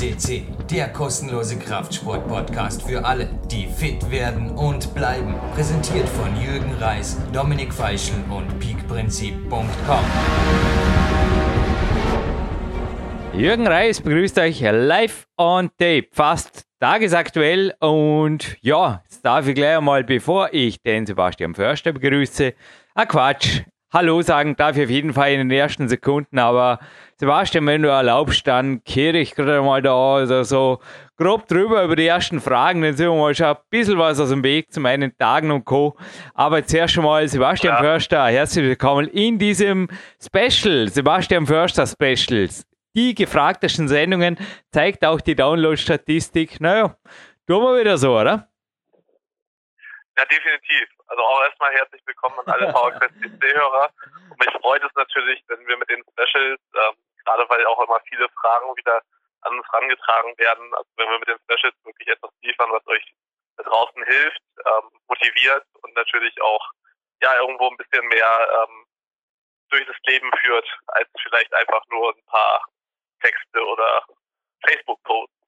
FCC, der kostenlose Kraftsport-Podcast für alle, die fit werden und bleiben. Präsentiert von Jürgen Reis, Dominik Feischl und peakprinzip.com. Jürgen Reis begrüßt euch live on tape, fast tagesaktuell. Und ja, jetzt darf ich gleich einmal, bevor ich den Sebastian Förster begrüße, ein Quatsch. Hallo sagen darf ich auf jeden Fall in den ersten Sekunden, aber Sebastian, wenn du erlaubst, dann kehre ich gerade mal da also so grob drüber über die ersten Fragen, dann sehen wir mal schon ein bisschen was aus dem Weg zu meinen Tagen und Co. Aber zuerst schon mal Sebastian ja. Förster, herzlich willkommen in diesem Special, Sebastian Förster Specials. Die gefragtesten Sendungen zeigt auch die Download-Statistik. Naja, tun wir wieder so, oder? Ja, definitiv. Also auch erstmal herzlich willkommen an alle PC-Hörer. Und mich freut es natürlich, wenn wir mit den Specials, ähm, gerade weil auch immer viele Fragen wieder an uns herangetragen werden, also wenn wir mit den Specials wirklich etwas liefern, was euch da draußen hilft, ähm, motiviert und natürlich auch ja irgendwo ein bisschen mehr ähm, durch das Leben führt, als vielleicht einfach nur ein paar Texte oder Facebook-Posts.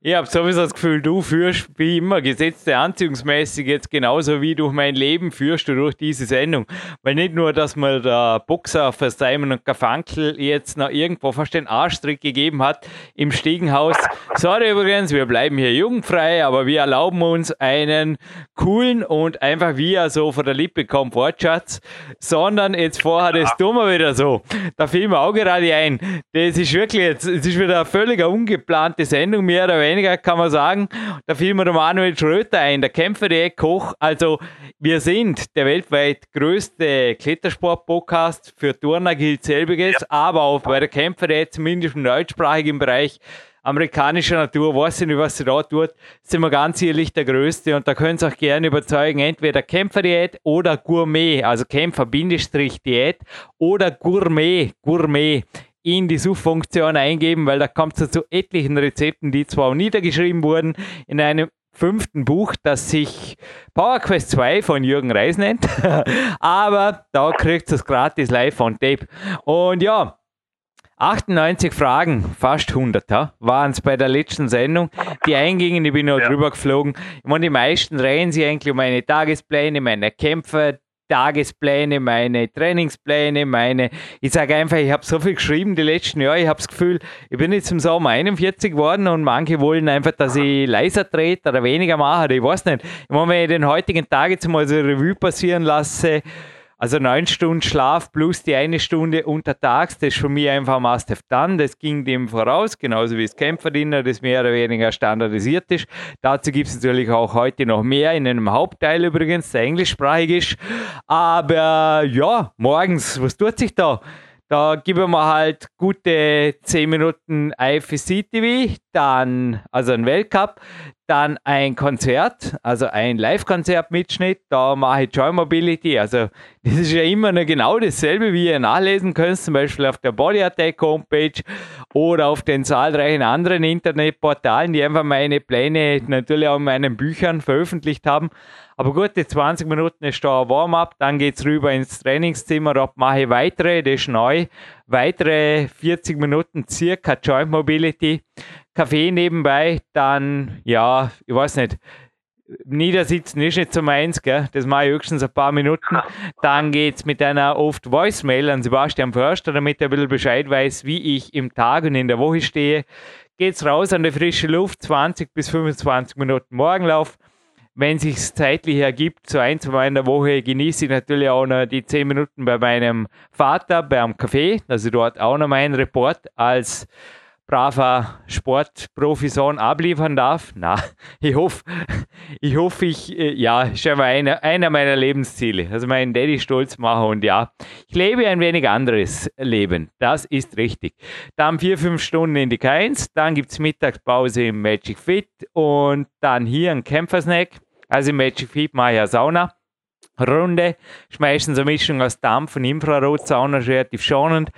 Ich habe sowieso das Gefühl, du führst wie immer gesetzte Anziehungsmäßig jetzt genauso wie durch mein Leben führst du durch diese Sendung. Weil nicht nur, dass mir der Boxer für Simon und Garfunkel jetzt noch irgendwo fast den Arschtrick gegeben hat im Stiegenhaus. Sorry übrigens, wir bleiben hier jugendfrei, aber wir erlauben uns einen coolen und einfach wie er so von der Lippe kommt Wortschatz, sondern jetzt vorher, das wir wieder so. Da fiel mir auch gerade ein. Das ist wirklich jetzt, es ist wieder eine völlig ungeplante Sendung. Mehr oder weniger kann man sagen. Da fiel mir der Manuel Schröter ein, der Kämpfer der Koch. Also, wir sind der weltweit größte Klettersport-Podcast. Für Turner gilt selbiges, ja. aber auch bei der Kämpfer zumindest im deutschsprachigen Bereich amerikanischer Natur, weiß ich nicht, was sie da tut, sind wir ganz ehrlich der Größte und da können Sie auch gerne überzeugen, entweder Kämpferdiät oder Gourmet, also Kämpfer-Diät oder Gourmet, Gourmet in die Suchfunktion eingeben, weil da kommt es zu etlichen Rezepten, die zwar auch niedergeschrieben wurden in einem fünften Buch, das sich Power Quest 2 von Jürgen Reis nennt, aber da kriegt es gratis live on tape. Und ja, 98 Fragen, fast 100, ja, waren es bei der letzten Sendung. Die eingingen, ich bin noch ja. drüber geflogen. Ich meine, die meisten drehen sich eigentlich um meine Tagespläne, meine Kämpfe, Tagespläne, meine Trainingspläne, meine. Ich sage einfach, ich habe so viel geschrieben die letzten Jahre. Ich habe das Gefühl, ich bin jetzt im Sommer 41 geworden und manche wollen einfach, dass ich leiser trete oder weniger mache. Ich weiß nicht. Wenn ich den heutigen Tag jetzt mal so Revue passieren lasse, also neun Stunden Schlaf plus die eine Stunde untertags, das ist für mich einfach must have done. Das ging dem voraus, genauso wie das Kämpferdiener, das mehr oder weniger standardisiert ist. Dazu gibt es natürlich auch heute noch mehr, in einem Hauptteil übrigens, der englischsprachig ist. Aber ja, morgens, was tut sich da? Da geben wir halt gute 10 Minuten IFSC TV, dann also ein Weltcup, dann ein Konzert, also ein Live-Konzert-Mitschnitt. Da mache ich Joy Mobility. Also, das ist ja immer noch genau dasselbe, wie ihr nachlesen könnt, zum Beispiel auf der Body Attack Homepage oder auf den zahlreichen anderen Internetportalen, die einfach meine Pläne natürlich auch in meinen Büchern veröffentlicht haben. Aber gut, die 20 Minuten ist da ein Warm-up, dann geht es rüber ins Trainingszimmer, dort mache ich weitere, das ist neu, weitere 40 Minuten circa Joint Mobility. Kaffee nebenbei, dann, ja, ich weiß nicht, Niedersitzen ist nicht so meins, gell? das mache ich höchstens ein paar Minuten. Dann geht es mit einer oft Voicemail an Sebastian Förster, damit er ein bisschen Bescheid weiß, wie ich im Tag und in der Woche stehe. Geht es raus an die frische Luft, 20 bis 25 Minuten Morgenlauf. Wenn es sich zeitlich ergibt, so ein, zwei in der Woche, genieße ich natürlich auch noch die 10 Minuten bei meinem Vater beim Café, dass ich dort auch noch meinen Report als braver Sportprofi-Sohn abliefern darf. Na, ich hoffe, ich hoffe, ich, äh, ja, ist einfach einer, einer meiner Lebensziele. Also meinen Daddy stolz machen und ja, ich lebe ein wenig anderes Leben. Das ist richtig. Dann vier, fünf Stunden in die K1, dann gibt es Mittagspause im Magic Fit und dann hier ein Kämpfersnack. Also im Magic Fit mache ich eine Sauna. Runde. Ist meistens eine Mischung aus Dampf und Infrarot, Sauna ist relativ schonend.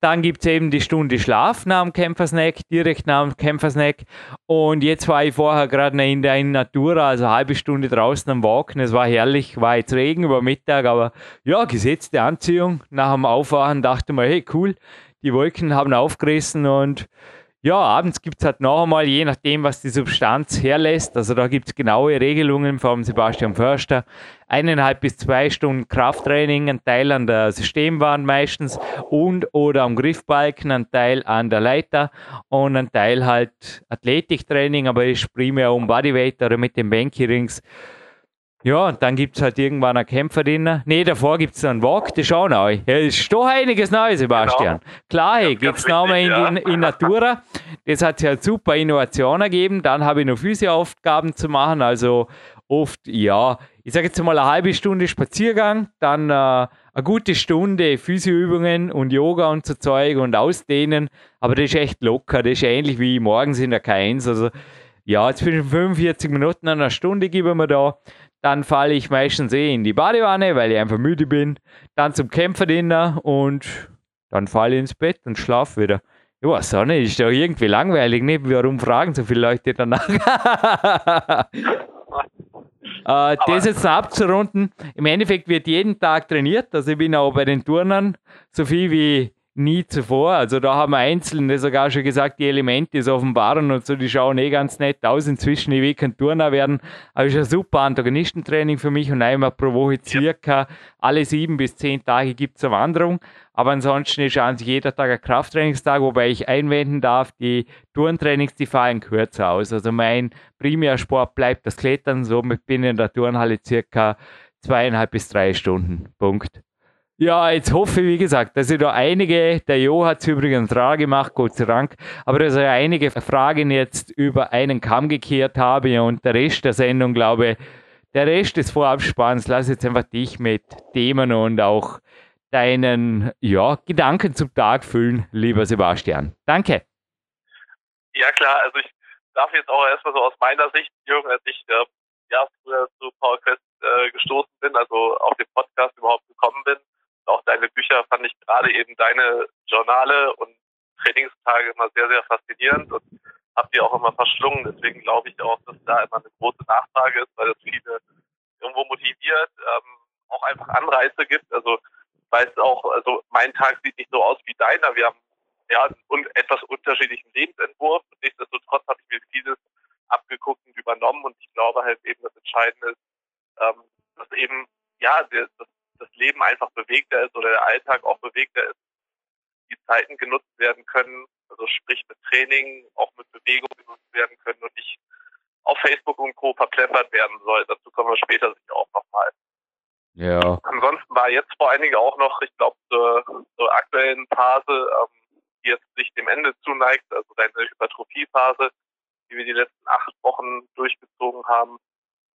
Dann gibt es eben die Stunde Schlaf nach dem Kämpfersnack, direkt nach dem Kämpfersnack. Und jetzt war ich vorher gerade in der Natura, also eine halbe Stunde draußen am Walken. Es war herrlich, war jetzt Regen über Mittag, aber ja, gesetzte Anziehung. Nach dem Aufwachen dachte man, hey, cool, die Wolken haben aufgerissen und ja, abends gibt es halt noch einmal, je nachdem, was die Substanz herlässt, also da gibt es genaue Regelungen vom Sebastian Förster, eineinhalb bis zwei Stunden Krafttraining, ein Teil an der Systemwand meistens und oder am Griffbalken, ein Teil an der Leiter und ein Teil halt Athletiktraining, aber ist primär um Bodyweight oder mit den Banky Rings. Ja, und dann gibt es halt irgendwann einen Kämpfer drin. Ne, davor gibt es einen Walk, das ist auch neu. Ja, ist doch einiges neu, Sebastian. Genau. Klar, hey, geht es nochmal in, ja. in, in Natura. Das hat ja halt super Innovationen gegeben. Dann habe ich noch Physioaufgaben zu machen, also oft, ja, ich sage jetzt mal eine halbe Stunde Spaziergang, dann äh, eine gute Stunde Physioübungen und Yoga und so Zeug und Ausdehnen. Aber das ist echt locker, das ist ähnlich wie morgens in der K1. Also, ja, zwischen 45 Minuten und einer Stunde geben wir da. Dann falle ich meistens eh in die Badewanne, weil ich einfach müde bin. Dann zum Kämpferdiener und dann falle ich ins Bett und schlafe wieder. Ja, nicht, ist doch irgendwie langweilig, nicht? Warum fragen so viele Leute danach? äh, das jetzt noch abzurunden. Im Endeffekt wird jeden Tag trainiert. Also ich bin auch bei den Turnern so viel wie nie zuvor. Also da haben Einzelne sogar schon gesagt, die Elemente so offenbaren und so, die schauen eh ganz nett aus. Inzwischen, ich will kein Turner werden, aber ist ein super Antagonistentraining für mich und einmal pro Woche circa alle sieben bis zehn Tage gibt es eine Wanderung. Aber ansonsten ist an sich jeder Tag ein Krafttrainingstag, wobei ich einwenden darf, die Turntrainings, die fallen kürzer aus. Also mein Primärsport bleibt das Klettern, somit bin ich in der Turnhalle circa zweieinhalb bis drei Stunden. Punkt. Ja, jetzt hoffe ich, wie gesagt, dass ich da einige, der Jo hat es übrigens rar gemacht, Gott sei Dank, aber dass ich einige Fragen jetzt über einen Kamm gekehrt habe und der Rest der Sendung, glaube der Rest des Vorabspanns, lass jetzt einfach dich mit Themen und auch deinen ja, Gedanken zum Tag füllen, lieber Sebastian. Danke. Ja klar, also ich darf jetzt auch erstmal so aus meiner Sicht, Jürgen, als ich äh, ja, früher zu PowerQuest äh, gestoßen bin, also auf den Podcast überhaupt gekommen bin, auch deine Bücher fand ich gerade eben deine Journale und Trainingstage immer sehr, sehr faszinierend und habe die auch immer verschlungen. Deswegen glaube ich auch, dass da immer eine große Nachfrage ist, weil das viele irgendwo motiviert, ähm, auch einfach Anreize gibt. Also weiß auch, also mein Tag sieht nicht so aus wie deiner. Wir haben ja einen etwas unterschiedlichen Lebensentwurf. Nichtsdestotrotz habe ich mir vieles abgeguckt und übernommen und ich glaube halt eben das Entscheidende ist, ähm, dass eben ja das das Leben einfach bewegter ist oder der Alltag auch bewegter ist, die Zeiten genutzt werden können, also sprich mit Training, auch mit Bewegung genutzt werden können und nicht auf Facebook und Co. verplempert werden soll. Dazu kommen wir später sicher auch nochmal. Ja. Ansonsten war jetzt vor allen Dingen auch noch, ich glaube, zur, zur, aktuellen Phase, ähm, die jetzt sich dem Ende zuneigt, also deine Hypertrophiephase, die wir die letzten acht Wochen durchgezogen haben.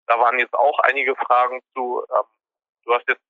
Da waren jetzt auch einige Fragen zu. Ähm, du hast jetzt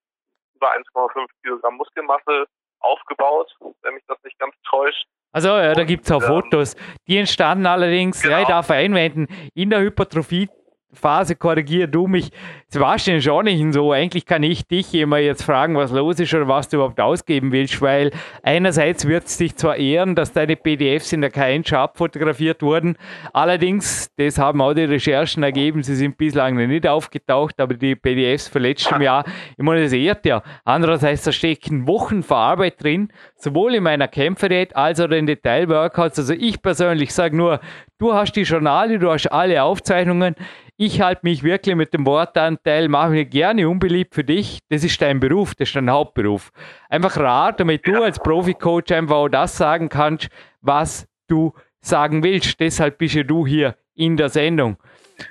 über 1,5 Kilogramm Muskelmasse aufgebaut, wenn mich das nicht ganz täuscht. Also ja, da gibt es auch ähm, Fotos. Die entstanden allerdings, genau. ja, ich genau. darf einwenden, in der Hypertrophie Phase korrigier du mich. Sebastian ist auch nicht so. Eigentlich kann ich dich immer jetzt fragen, was los ist oder was du überhaupt ausgeben willst, weil einerseits wird es dich zwar ehren, dass deine PDFs in der K1 schon abfotografiert wurden. Allerdings, das haben auch die Recherchen ergeben, sie sind bislang noch nicht aufgetaucht, aber die PDFs von letztem Jahr, ich meine, das ehrt ja. Andererseits, da stecken Wochen Verarbeit drin, sowohl in meiner Kämpferdiät als auch in Detail-Workouts. Also ich persönlich sage nur, du hast die Journale, du hast alle Aufzeichnungen. Ich halte mich wirklich mit dem Wortanteil, mache mich gerne unbeliebt für dich. Das ist dein Beruf, das ist dein Hauptberuf. Einfach rar, damit du als Profi-Coach einfach auch das sagen kannst, was du sagen willst. Deshalb bist ja du hier in der Sendung.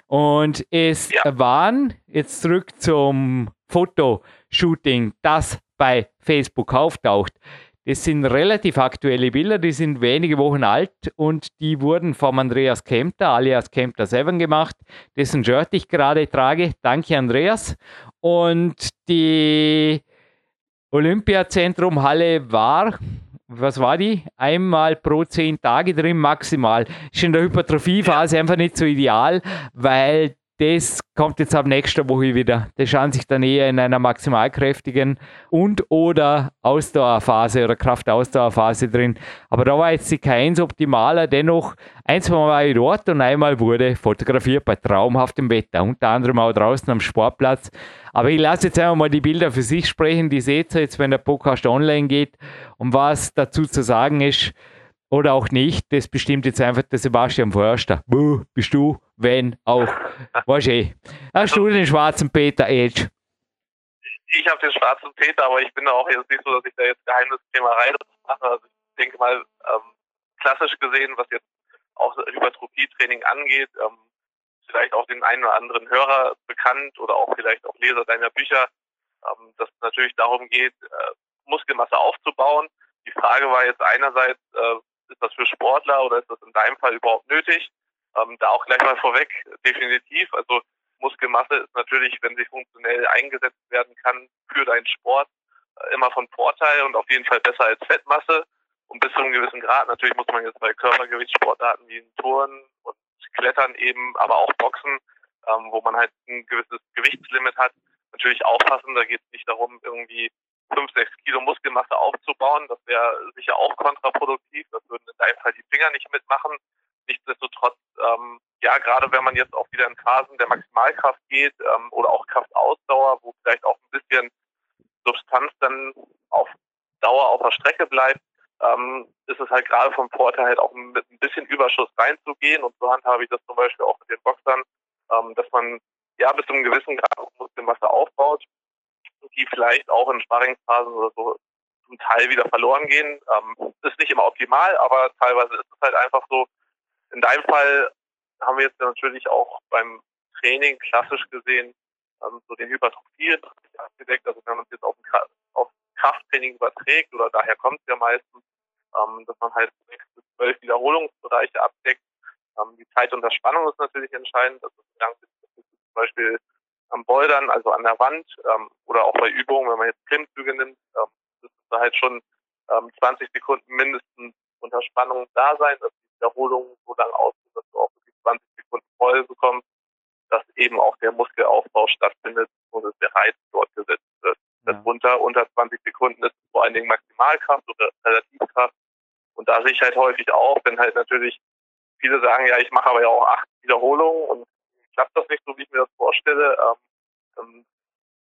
Und es ja. waren, jetzt zurück zum Fotoshooting, das bei Facebook auftaucht. Das sind relativ aktuelle Bilder, die sind wenige Wochen alt und die wurden vom Andreas Kempter, alias Kempter 7 gemacht, dessen Shirt ich gerade trage. Danke, Andreas. Und die Olympiazentrum Halle war, was war die? Einmal pro zehn Tage drin maximal. Ist in der Hypertrophiephase einfach nicht so ideal, weil das kommt jetzt ab nächster Woche wieder. Das schauen sich dann eher in einer maximalkräftigen und oder Ausdauerphase oder Kraftausdauerphase drin. Aber da war jetzt die K1 optimaler. Dennoch, ein, zwei Mal war ich dort und einmal wurde fotografiert bei traumhaftem Wetter. Unter anderem auch draußen am Sportplatz. Aber ich lasse jetzt einfach mal die Bilder für sich sprechen. Die seht ihr jetzt, wenn der Podcast online geht. Und was dazu zu sagen ist, oder auch nicht, das bestimmt jetzt einfach der Sebastian Förster. Buh, bist du, wenn auch. Weißt du. Hast du den schwarzen Peter Edge? Ich habe den schwarzen Peter, aber ich bin da auch jetzt nicht so, dass ich da jetzt Geheimniskrämerei mache. Also ich denke mal, ähm, klassisch gesehen, was jetzt auch Hypertrophie-Training angeht, ähm, vielleicht auch den einen oder anderen Hörer bekannt oder auch vielleicht auch Leser deiner Bücher, ähm, dass es natürlich darum geht, äh, Muskelmasse aufzubauen. Die Frage war jetzt einerseits, äh, ist das für Sportler oder ist das in deinem Fall überhaupt nötig? Ähm, da auch gleich mal vorweg, definitiv. Also Muskelmasse ist natürlich, wenn sie funktionell eingesetzt werden kann, für deinen Sport äh, immer von Vorteil und auf jeden Fall besser als Fettmasse. Und bis zu einem gewissen Grad, natürlich muss man jetzt bei Körpergewichtssportarten wie Touren und Klettern eben, aber auch Boxen, ähm, wo man halt ein gewisses Gewichtslimit hat, natürlich aufpassen. Da geht es nicht darum, irgendwie fünf, sechs Kilo Muskelmasse aufzubauen. Das wäre sicher auch kontraproduktiv. Das würden in deinem Fall die Finger nicht mitmachen. Nichtsdestotrotz, ähm, ja, gerade wenn man jetzt auch wieder in Phasen der Maximalkraft geht ähm, oder auch Kraftausdauer, wo vielleicht auch ein bisschen Substanz dann auf Dauer auf der Strecke bleibt, ähm, ist es halt gerade vom Vorteil halt auch mit ein bisschen Überschuss reinzugehen. Und so handhabe ich das zum Beispiel auch mit den Boxern, ähm, dass man ja bis zu einem gewissen Grad Muskelmasse aufbaut die vielleicht auch in Sparringsphasen oder so zum Teil wieder verloren gehen. Ähm, ist nicht immer optimal, aber teilweise ist es halt einfach so. In deinem Fall haben wir jetzt natürlich auch beim Training klassisch gesehen ähm, so den Hypertrophie abgedeckt. Also wenn man es jetzt auf, auf Krafttraining überträgt oder daher kommt es ja meistens, ähm, dass man halt sechs bis zwölf Wiederholungsbereiche abdeckt. Ähm, die Zeit unter Spannung ist natürlich entscheidend. Also zum Beispiel am Bouldern, also an der Wand ähm, oder auch bei Übungen, wenn man jetzt Klimmzüge nimmt, ähm, müssen da halt schon ähm, 20 Sekunden mindestens unter Spannung da sein, dass die Wiederholung so lang aussieht, dass du auch wirklich 20 Sekunden voll bekommst, dass eben auch der Muskelaufbau stattfindet und dass der Reiz dort gesetzt wird. Ja. Das unter, unter 20 Sekunden ist vor allen Dingen Maximalkraft oder Relativkraft. Und da sehe ich halt häufig auch, wenn halt natürlich viele sagen, ja, ich mache aber ja auch acht Wiederholungen und klappt das nicht so, wie ich mir das vorstelle, ähm, ähm,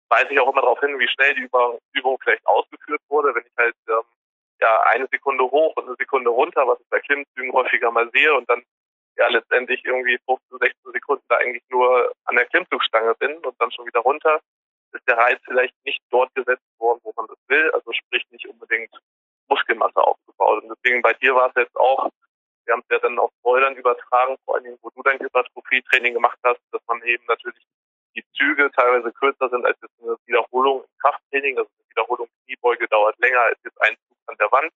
weise ich auch immer darauf hin, wie schnell die Übung vielleicht ausgeführt wurde. Wenn ich halt ähm, ja eine Sekunde hoch und eine Sekunde runter, was ich bei Klimmzügen häufiger mal sehe und dann ja letztendlich irgendwie 15, 16 Sekunden da eigentlich nur an der Klimmzugstange bin und dann schon wieder runter, ist der Reiz vielleicht nicht dort gesetzt worden, wo man das will, also sprich nicht unbedingt Muskelmasse aufgebaut. Und deswegen bei dir war es jetzt auch wir haben es ja dann auf Bouldern übertragen, vor allen Dingen, wo du dein Hypertrophie-Training gemacht hast, dass man eben natürlich die Züge teilweise kürzer sind als jetzt eine Wiederholung im Krafttraining. Also eine Wiederholung Kniebeuge dauert länger als jetzt ein Zug an der Wand.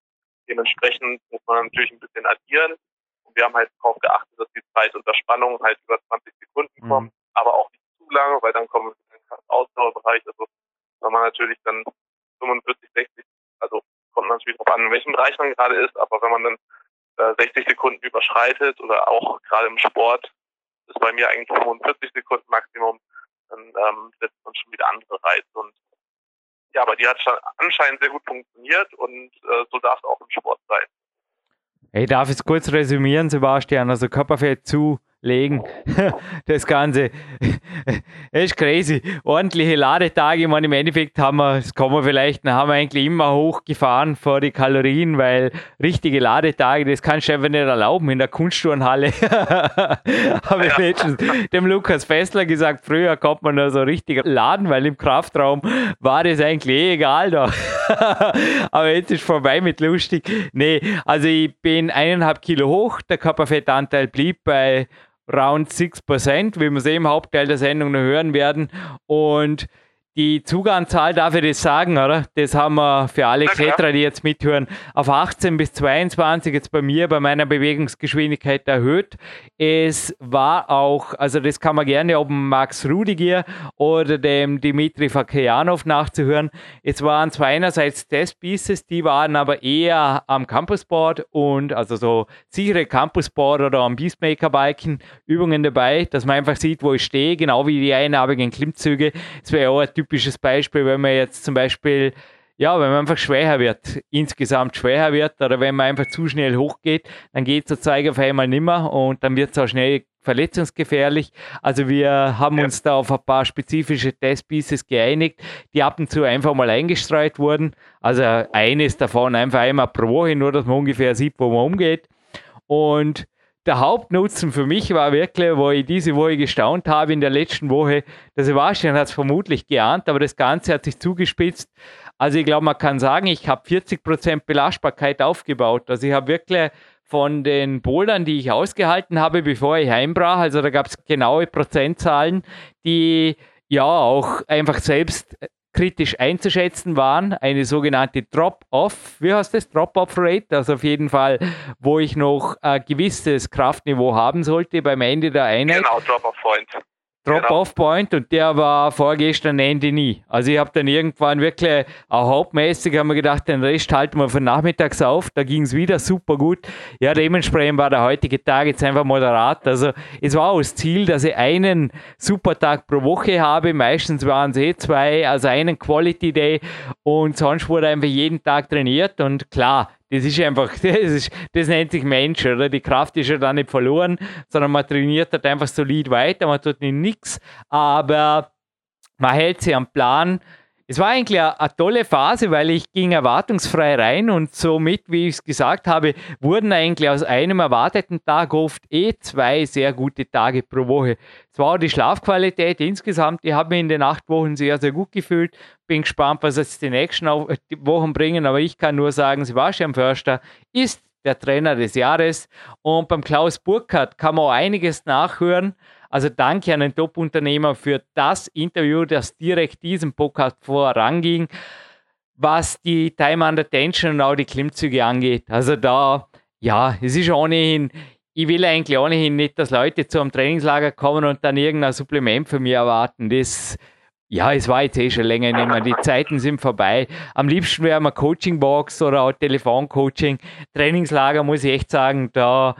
Dementsprechend muss man natürlich ein bisschen addieren. Und wir haben halt darauf geachtet, dass die Zeit unter Spannung halt über 20 Sekunden mhm. kommt, aber auch nicht zu lange, weil dann kommen wir in den Ausdauerbereich. Also wenn man natürlich dann 45, 60, also kommt natürlich darauf an, in welchem Bereich man gerade ist, aber wenn man dann 60 äh, Sekunden überschreitet oder auch gerade im Sport ist bei mir eigentlich 45 Sekunden Maximum, dann ähm, setzt man schon wieder andere Reize. Und ja, aber die hat anscheinend sehr gut funktioniert und äh, so darf es auch im Sport sein. Ich darf jetzt kurz resümieren, Sebastian. Also Körperfett zu legen. Das Ganze das ist crazy. Ordentliche Ladetage. Ich meine, im Endeffekt haben wir, das kommen wir vielleicht, haben wir eigentlich immer hochgefahren vor die Kalorien, weil richtige Ladetage, das kannst du einfach nicht erlauben in der Kunstturnhalle. Habe ich letztens dem Lukas Fessler gesagt, früher kommt man da so richtig laden, weil im Kraftraum war das eigentlich eh egal da. Aber jetzt ist vorbei mit lustig. Nee, also ich bin eineinhalb Kilo hoch, der Körperfettanteil blieb bei round 6%, wie wir sehen im Hauptteil der Sendung noch hören werden. Und die Zuganzahl, darf ich das sagen, oder? Das haben wir für alle Kletterer, die jetzt mithören, auf 18 bis 22 jetzt bei mir, bei meiner Bewegungsgeschwindigkeit erhöht. Es war auch, also das kann man gerne ob Max Rudiger oder dem Dimitri Fakianov nachzuhören. Es waren zwar einerseits Testpieces, die waren aber eher am Campusboard und also so sichere Campusboard oder am Beastmaker-Balken Übungen dabei, dass man einfach sieht, wo ich stehe, genau wie die einarmigen Klimmzüge. Es wäre auch ein Typ typisches Beispiel, wenn man jetzt zum Beispiel, ja, wenn man einfach schwächer wird, insgesamt schwächer wird oder wenn man einfach zu schnell hochgeht, dann geht der Zeig auf einmal nimmer und dann wird es auch schnell verletzungsgefährlich. Also wir haben ja. uns da auf ein paar spezifische Testpieces geeinigt, die ab und zu einfach mal eingestreut wurden. Also eines davon einfach einmal pro Woche, nur dass man ungefähr sieht, wo man umgeht. Und der Hauptnutzen für mich war wirklich, wo ich diese Woche gestaunt habe in der letzten Woche, der Sebastian hat es vermutlich geahnt, aber das Ganze hat sich zugespitzt. Also ich glaube, man kann sagen, ich habe 40% Belastbarkeit aufgebaut. Also ich habe wirklich von den Bouldern, die ich ausgehalten habe, bevor ich heimbrach, also da gab es genaue Prozentzahlen, die ja auch einfach selbst kritisch einzuschätzen waren. Eine sogenannte Drop-Off, wie heißt das? Drop-Off-Rate, also auf jeden Fall, wo ich noch ein gewisses Kraftniveau haben sollte beim Ende der Einheit. Genau, Drop-Off-Point. Drop-Off-Point und der war vorgestern Ende nie. Also ich habe dann irgendwann wirklich auch hauptmäßig haben wir gedacht, den Rest halten wir von nachmittags auf. Da ging es wieder super gut. Ja, dementsprechend war der heutige Tag jetzt einfach moderat. Also es war auch das Ziel, dass ich einen super Tag pro Woche habe. Meistens waren es eh zwei, also einen Quality Day und sonst wurde einfach jeden Tag trainiert und klar, das ist einfach, das, ist, das nennt sich Mensch, oder? Die Kraft ist ja da nicht verloren, sondern man trainiert halt einfach solid weiter, man tut nichts, aber man hält sich am Plan, es war eigentlich eine, eine, tolle Phase, weil ich ging erwartungsfrei rein und somit, wie ich es gesagt habe, wurden eigentlich aus einem erwarteten Tag oft eh zwei sehr gute Tage pro Woche. Es war auch die Schlafqualität insgesamt, ich habe mich in den acht Wochen sehr, sehr gut gefühlt. Bin gespannt, was jetzt die nächsten Wochen bringen, aber ich kann nur sagen, Sebastian Förster ist der Trainer des Jahres und beim Klaus Burkhardt kann man auch einiges nachhören. Also danke an den Top-Unternehmer für das Interview, das direkt diesem Podcast voranging, was die Time Under Tension und auch die Klimmzüge angeht. Also da, ja, es ist ohnehin, ich will eigentlich ohnehin nicht, dass Leute zu einem Trainingslager kommen und dann irgendein Supplement von mir erwarten. Das, ja, es war jetzt eh schon länger nicht mehr. Die Zeiten sind vorbei. Am liebsten wäre mal Coaching-Box oder auch Telefoncoaching. Trainingslager muss ich echt sagen, da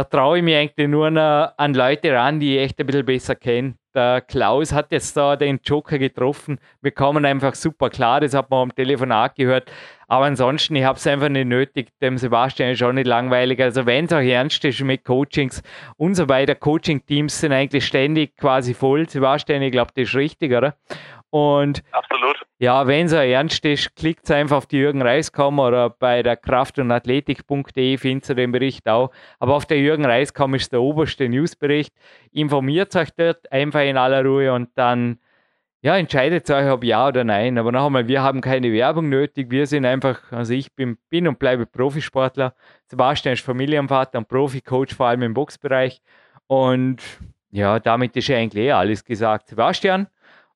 da traue ich mich eigentlich nur an Leute ran, die ich echt ein bisschen besser kenne. Der Klaus hat jetzt da den Joker getroffen. Wir kommen einfach super klar, das hat man am Telefonat gehört. Aber ansonsten, ich habe es einfach nicht nötig. Dem Sebastian ist auch nicht langweilig. Also, wenn es auch ernst ist mit Coachings und so weiter, Coaching-Teams sind eigentlich ständig quasi voll. Sebastian, ich glaube, das ist richtig, oder? Und Absolut. Ja, wenn es ernst ist, klickt einfach auf die Jürgen Reiskammer oder bei der Kraft- und Athletik.de findet ihr den Bericht auch. Aber auf der Jürgen Reiskammer ist der oberste Newsbericht. Informiert euch dort einfach in aller Ruhe und dann ja, entscheidet euch, ob ja oder nein. Aber noch einmal, wir haben keine Werbung nötig. Wir sind einfach, also ich bin, bin und bleibe Profisportler. Sebastian ist Familienvater und Profi-Coach, vor allem im Boxbereich. Und ja, damit ist ja eigentlich eh alles gesagt. Sebastian,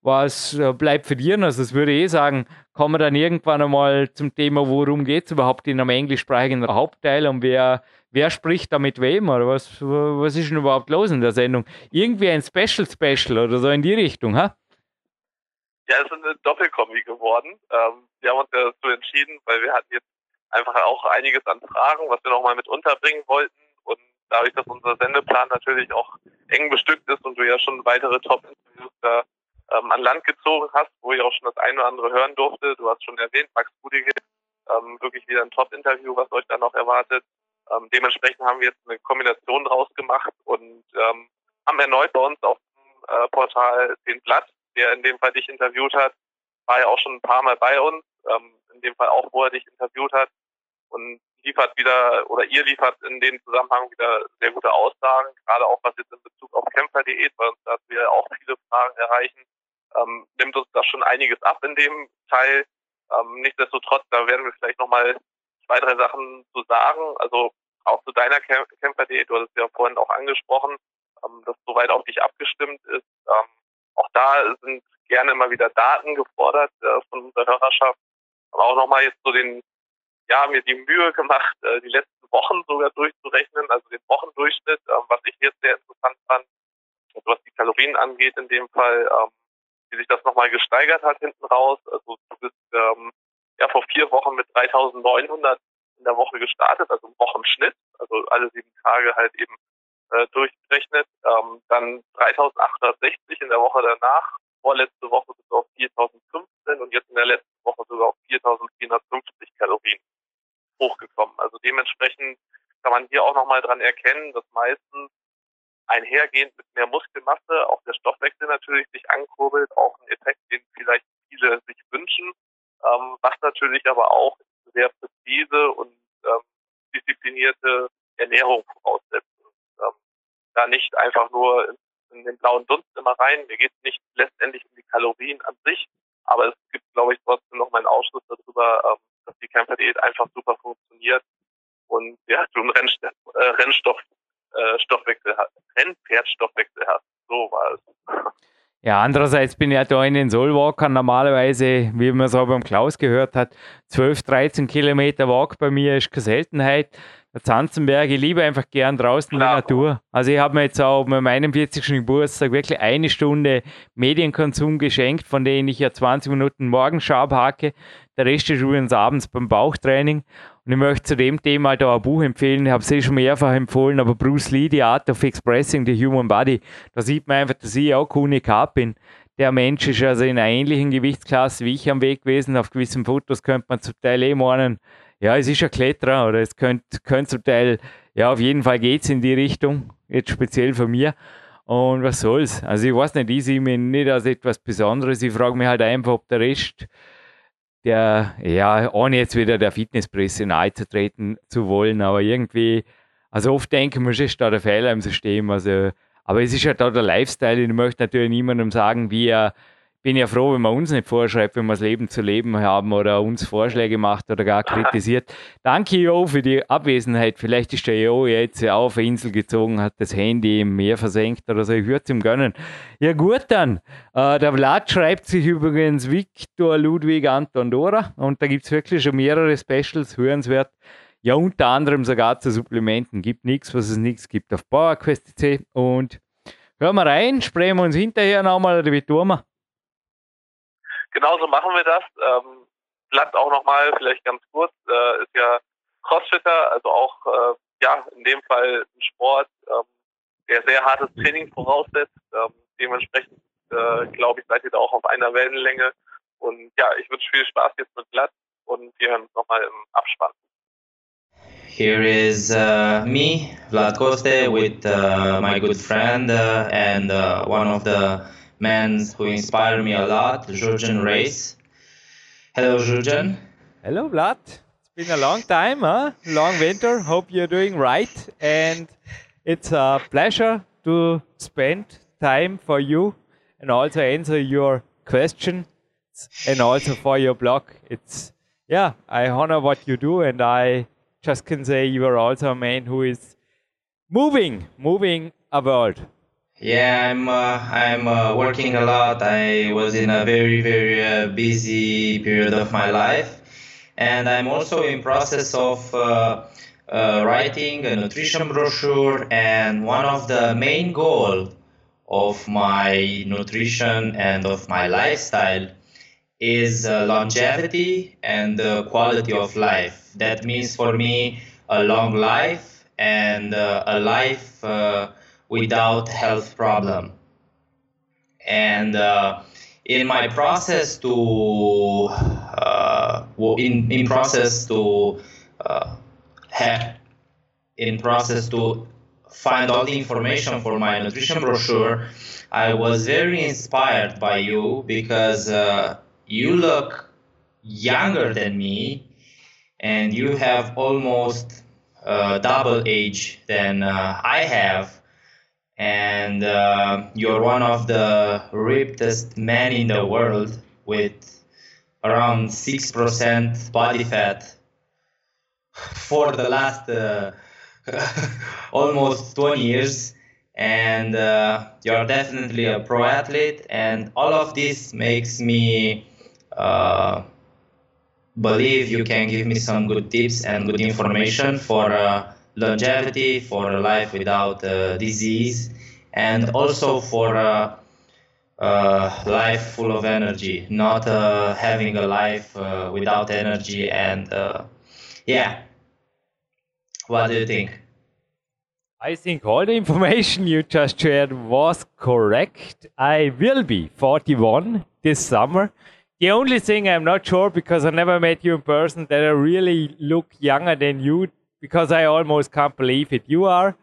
was äh, bleibt dir? Also, das würde ich eh sagen, kommen wir dann irgendwann einmal zum Thema, worum geht es überhaupt in einem englischsprachigen Hauptteil und wer, wer spricht da mit wem oder was, was ist denn überhaupt los in der Sendung? Irgendwie ein Special Special oder so in die Richtung, ha? Ja, es ist eine Doppelkombi geworden. Ähm, wir haben uns dazu entschieden, weil wir hatten jetzt einfach auch einiges an Fragen, was wir nochmal mit unterbringen wollten. Und dadurch, dass unser Sendeplan natürlich auch eng bestückt ist und du ja schon weitere Top-Interviews da ähm, an Land gezogen hast, wo ich auch schon das eine oder andere hören durfte. Du hast schon erwähnt, Max Budige, ähm, wirklich wieder ein Top-Interview, was euch da noch erwartet. Ähm, dementsprechend haben wir jetzt eine Kombination draus gemacht und ähm, haben erneut bei uns auf dem äh, Portal den Blatt, der in dem Fall dich interviewt hat, war ja auch schon ein paar Mal bei uns, ähm, in dem Fall auch, wo er dich interviewt hat und liefert wieder oder ihr liefert in dem Zusammenhang wieder sehr gute Aussagen, gerade auch was jetzt in Bezug auf Kämpferdiät, weil uns da wir auch viele Fragen erreichen, ähm, nimmt uns das schon einiges ab in dem Teil. Ähm, nichtsdestotrotz, da werden wir vielleicht nochmal zwei, drei Sachen zu sagen. Also auch zu deiner Kämpferdiät, du hast es ja vorhin auch angesprochen, ähm, dass soweit auf dich abgestimmt ist. Ähm, auch da sind gerne immer wieder Daten gefordert äh, von unserer Hörerschaft. Aber auch nochmal jetzt so den, ja, mir die Mühe gemacht, äh, die letzten Wochen sogar durchzurechnen, also den Wochendurchschnitt, äh, was ich jetzt sehr interessant fand, also was die Kalorien angeht in dem Fall, ähm, wie sich das nochmal gesteigert hat hinten raus. Also du bist ähm, ja vor vier Wochen mit 3.900 in der Woche gestartet, also im Wochenschnitt, also alle sieben Tage halt eben äh, durchgerechnet. Ähm, dann 3.860 in der Woche danach. Vorletzte Woche bist du auf 4.015 und jetzt in der letzten Woche sogar auf 4.450 Kalorien hochgekommen. Also dementsprechend kann man hier auch nochmal dran erkennen, dass meistens ein einhergehend mit mehr Muskelmasse auch der Stoffwechsel natürlich sich ankurbelt, auch ein Effekt, den vielleicht viele sich wünschen, ähm, was natürlich aber auch sehr präzise und ähm, disziplinierte Ernährung voraussetzt. Ähm, da nicht einfach nur in, in den blauen Dunst immer rein. Mir geht es nicht letztendlich um die Kalorien an sich, aber es gibt, glaube ich, trotzdem noch meinen Ausschluss darüber, ähm, dass die Kämpferdiät einfach super funktioniert und ja, du einen Renn, äh, Rennstoff, äh, Stoffwechsel hast, Rennpferdstoffwechsel hast. So war es. Ja, andererseits bin ich ja da in den Soulwalkern normalerweise, wie man es auch beim Klaus gehört hat, 12, 13 Kilometer Walk bei mir ist keine Seltenheit. Der Zanzenberg, ich liebe einfach gern draußen Klar. die Natur. Also ich habe mir jetzt auch bei meinem 40. Geburtstag wirklich eine Stunde Medienkonsum geschenkt, von denen ich ja 20 Minuten morgens scharf hake. Der Rest ist übrigens abends beim Bauchtraining. Und ich möchte zu dem Thema da ein Buch empfehlen. Ich habe es eh schon mehrfach empfohlen, aber Bruce Lee, The Art of Expressing the Human Body. Da sieht man einfach, dass ich auch Unikat bin. Der Mensch ist also in einer ähnlichen Gewichtsklasse wie ich am Weg gewesen. Auf gewissen Fotos könnte man zum Teil eh meinen, ja, es ist ein Kletterer oder es könnte, könnte zum Teil, ja, auf jeden Fall geht es in die Richtung, jetzt speziell von mir. Und was soll's? Also ich weiß nicht, ich sehe mich nicht als etwas Besonderes. Ich frage mich halt einfach, ob der Rest der, ja, ohne jetzt wieder der Fitnesspresse nahe zu treten zu wollen, aber irgendwie, also oft denken wir, ist da der Fehler im System, also, aber es ist ja da der Lifestyle, ich möchte natürlich niemandem sagen, wie er bin ja froh, wenn man uns nicht vorschreibt, wenn wir das Leben zu leben haben oder uns Vorschläge macht oder gar kritisiert. Danke, Jo, für die Abwesenheit. Vielleicht ist der Jo jetzt auf eine Insel gezogen, hat das Handy im Meer versenkt oder so. Ich würde es ihm gönnen. Ja, gut dann. Äh, der Vlad schreibt sich übrigens Viktor Ludwig Anton Dora und da gibt es wirklich schon mehrere Specials, hörenswert. Ja, unter anderem sogar zu Supplementen. Gibt nichts, was es nichts gibt auf PowerQuest.c. Und hören wir rein, sprechen wir uns hinterher nochmal oder wie tun wir? Genauso machen wir das. Ähm, Blatt auch nochmal, vielleicht ganz kurz, äh, ist ja Crossfitter, also auch äh, ja in dem Fall ein Sport, ähm, der sehr hartes Training voraussetzt. Ähm, dementsprechend äh, glaube ich, seid ihr da auch auf einer Wellenlänge. Und ja, ich wünsche viel Spaß jetzt mit Blatt und wir hören uns nochmal im Abspann. Here is uh, me, Vlad Koste, with uh, my good friend uh, and uh, one of the men who inspire me a lot, Jurgen Race. Hello, Jurgen. Hello, Vlad. It's been a long time, huh? Long winter. Hope you're doing right. And it's a pleasure to spend time for you and also answer your question and also for your blog. It's, yeah, I honor what you do and I just can say you are also a man who is moving, moving a world. Yeah, I'm uh, I'm uh, working a lot. I was in a very very uh, busy period of my life, and I'm also in process of uh, uh, writing a nutrition brochure. And one of the main goal of my nutrition and of my lifestyle is uh, longevity and quality of life. That means for me a long life and a life without health problem. And uh, in my process to uh, in in process to uh, have in process to find all the information for my nutrition brochure, I was very inspired by you because uh, you look younger than me and you have almost uh, double age than uh, I have and uh, you're one of the rippedest men in the world with around 6% body fat for the last uh, almost 20 years. And uh, you're definitely a pro athlete. And all of this makes me uh, believe you can give me some good tips and good information for uh, longevity, for a life without uh, disease, and also for a, a, life full of energy, not uh, having a life uh, without energy. And uh, yeah, what do you think? I think all the information you just shared was correct. I will be 41 this summer. The only thing I'm not sure because I never met you in person that I really look younger than you because I almost can't believe it. You are,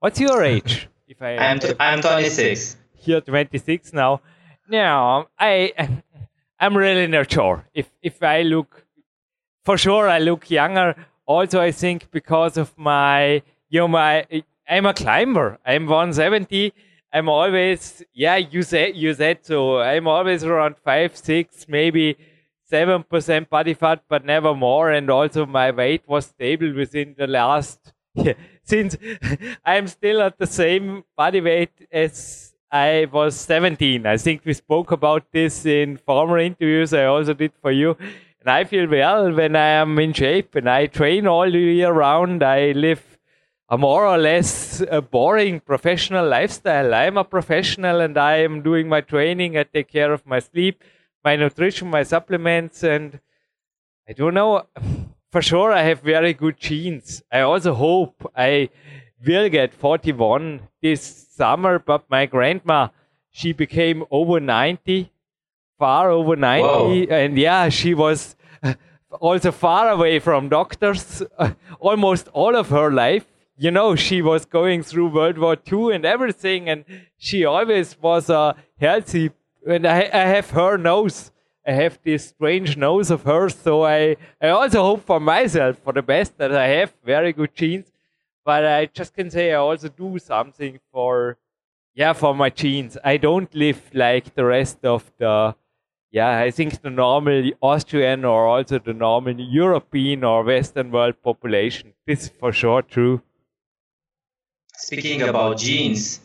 what's your age? If I I'm t- I'm 26. You're 26 now. Now I I'm really not sure if if I look for sure I look younger. Also, I think because of my you know my I'm a climber. I'm 170. I'm always yeah. You said you said so. I'm always around five, six, maybe seven percent body fat, but never more. And also my weight was stable within the last yeah, since I'm still at the same body weight as I was 17. I think we spoke about this in former interviews. I also did for you. And I feel well when I am in shape and I train all year round. I live a more or less a boring professional lifestyle. I'm a professional and I am doing my training. I take care of my sleep, my nutrition, my supplements, and I don't know. For sure, I have very good genes. I also hope I will get 41 this summer, but my grandma, she became over 90, far over 90. Whoa. And yeah, she was also far away from doctors almost all of her life you know, she was going through World War II and everything, and she always was a healthy. And I, I have her nose. I have this strange nose of hers, so I, I also hope for myself for the best that I have very good genes. But I just can say I also do something for, yeah, for my genes. I don't live like the rest of the, yeah, I think the normal Austrian or also the normal European or Western world population. This is for sure true speaking about genes,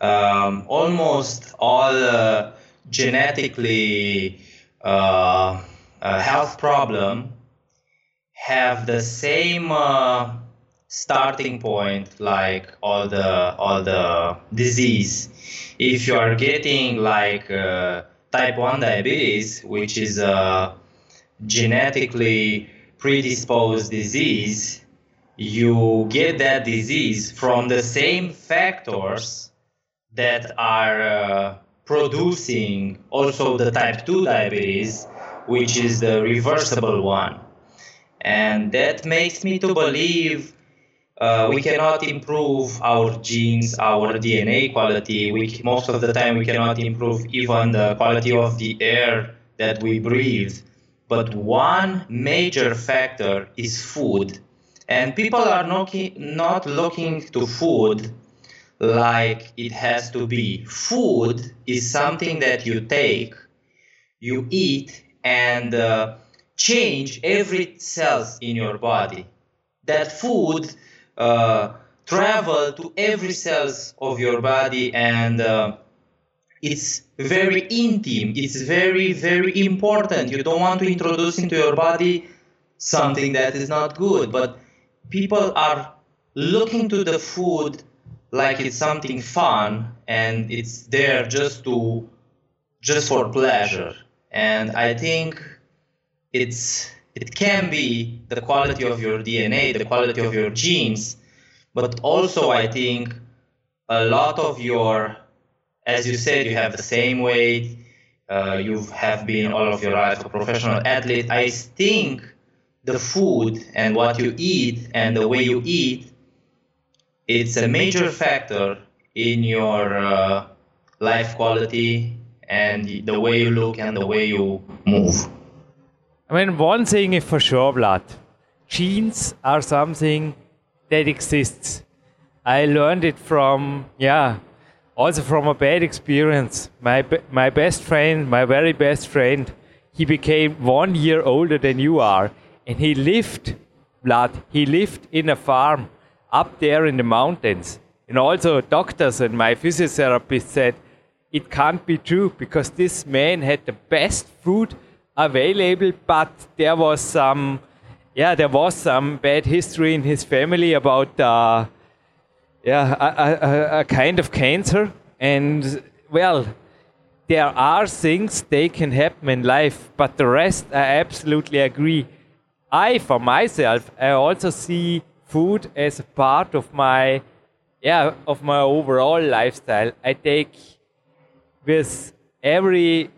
um, almost all uh, genetically uh, health problem have the same uh, starting point like all the all the disease. If you are getting like uh, type 1 diabetes, which is a genetically predisposed disease, you get that disease from the same factors that are uh, producing also the type 2 diabetes, which is the reversible one. And that makes me to believe uh, we cannot improve our genes, our DNA quality. We, most of the time, we cannot improve even the quality of the air that we breathe. But one major factor is food and people are not, not looking to food like it has to be. Food is something that you take, you eat, and uh, change every cells in your body. That food uh, travel to every cells of your body and uh, it's very intimate. It's very, very important. You don't want to introduce into your body something that is not good, but people are looking to the food like it's something fun and it's there just to just for pleasure. And i think it's it can be the quality of your dna the quality of your genes but also i think a lot of your as you said you have the same weight uh, you have been all of your life a professional athlete. I think the food and what you eat and the way you eat, it's a major factor in your uh, life quality and the way you look and the way you move. I mean, one thing is for sure, Vlad. Genes are something that exists. I learned it from, yeah, also from a bad experience. My, my best friend, my very best friend, he became one year older than you are and he lived, blood, he lived in a farm up there in the mountains. And also doctors and my physiotherapist said it can't be true because this man had the best food available, but there was some, yeah, there was some bad history in his family about, uh, yeah, a, a, a kind of cancer. And well, there are things they can happen in life, but the rest I absolutely agree. I, for myself, I also see food as a part of my, yeah, of my overall lifestyle. I take with every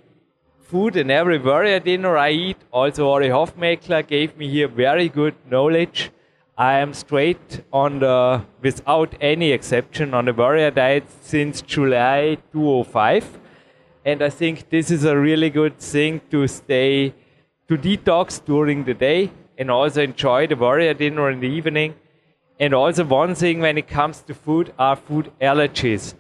food and every warrior dinner I eat. Also, Ori Hofmeckler gave me here very good knowledge. I am straight on the, without any exception, on the warrior diet since July 2005. And I think this is a really good thing to stay, to detox during the day and also enjoy the warrior dinner in the evening. And also, one thing when it comes to food are food allergies.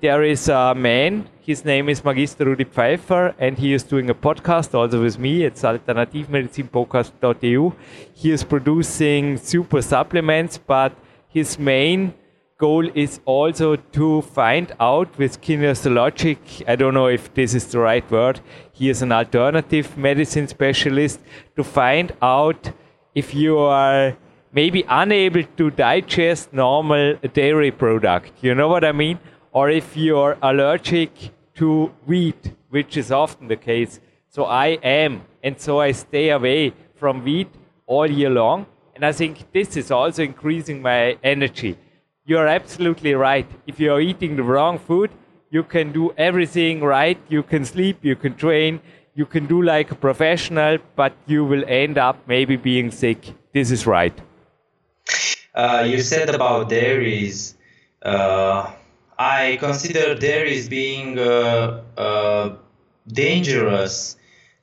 There is a man, his name is Magister Rudi Pfeiffer, and he is doing a podcast also with me. It's alternativmedizinpodcast.eu. He is producing super supplements, but his main goal is also to find out with kinesiologic, I don't know if this is the right word, he is an alternative medicine specialist, to find out if you are maybe unable to digest normal dairy product. You know what I mean? Or if you're allergic to wheat, which is often the case. So I am, and so I stay away from wheat all year long. And I think this is also increasing my energy you're absolutely right. If you're eating the wrong food, you can do everything right. You can sleep, you can train, you can do like a professional, but you will end up maybe being sick. This is right. Uh, you said about dairies. Uh, I consider dairies being uh, uh dangerous.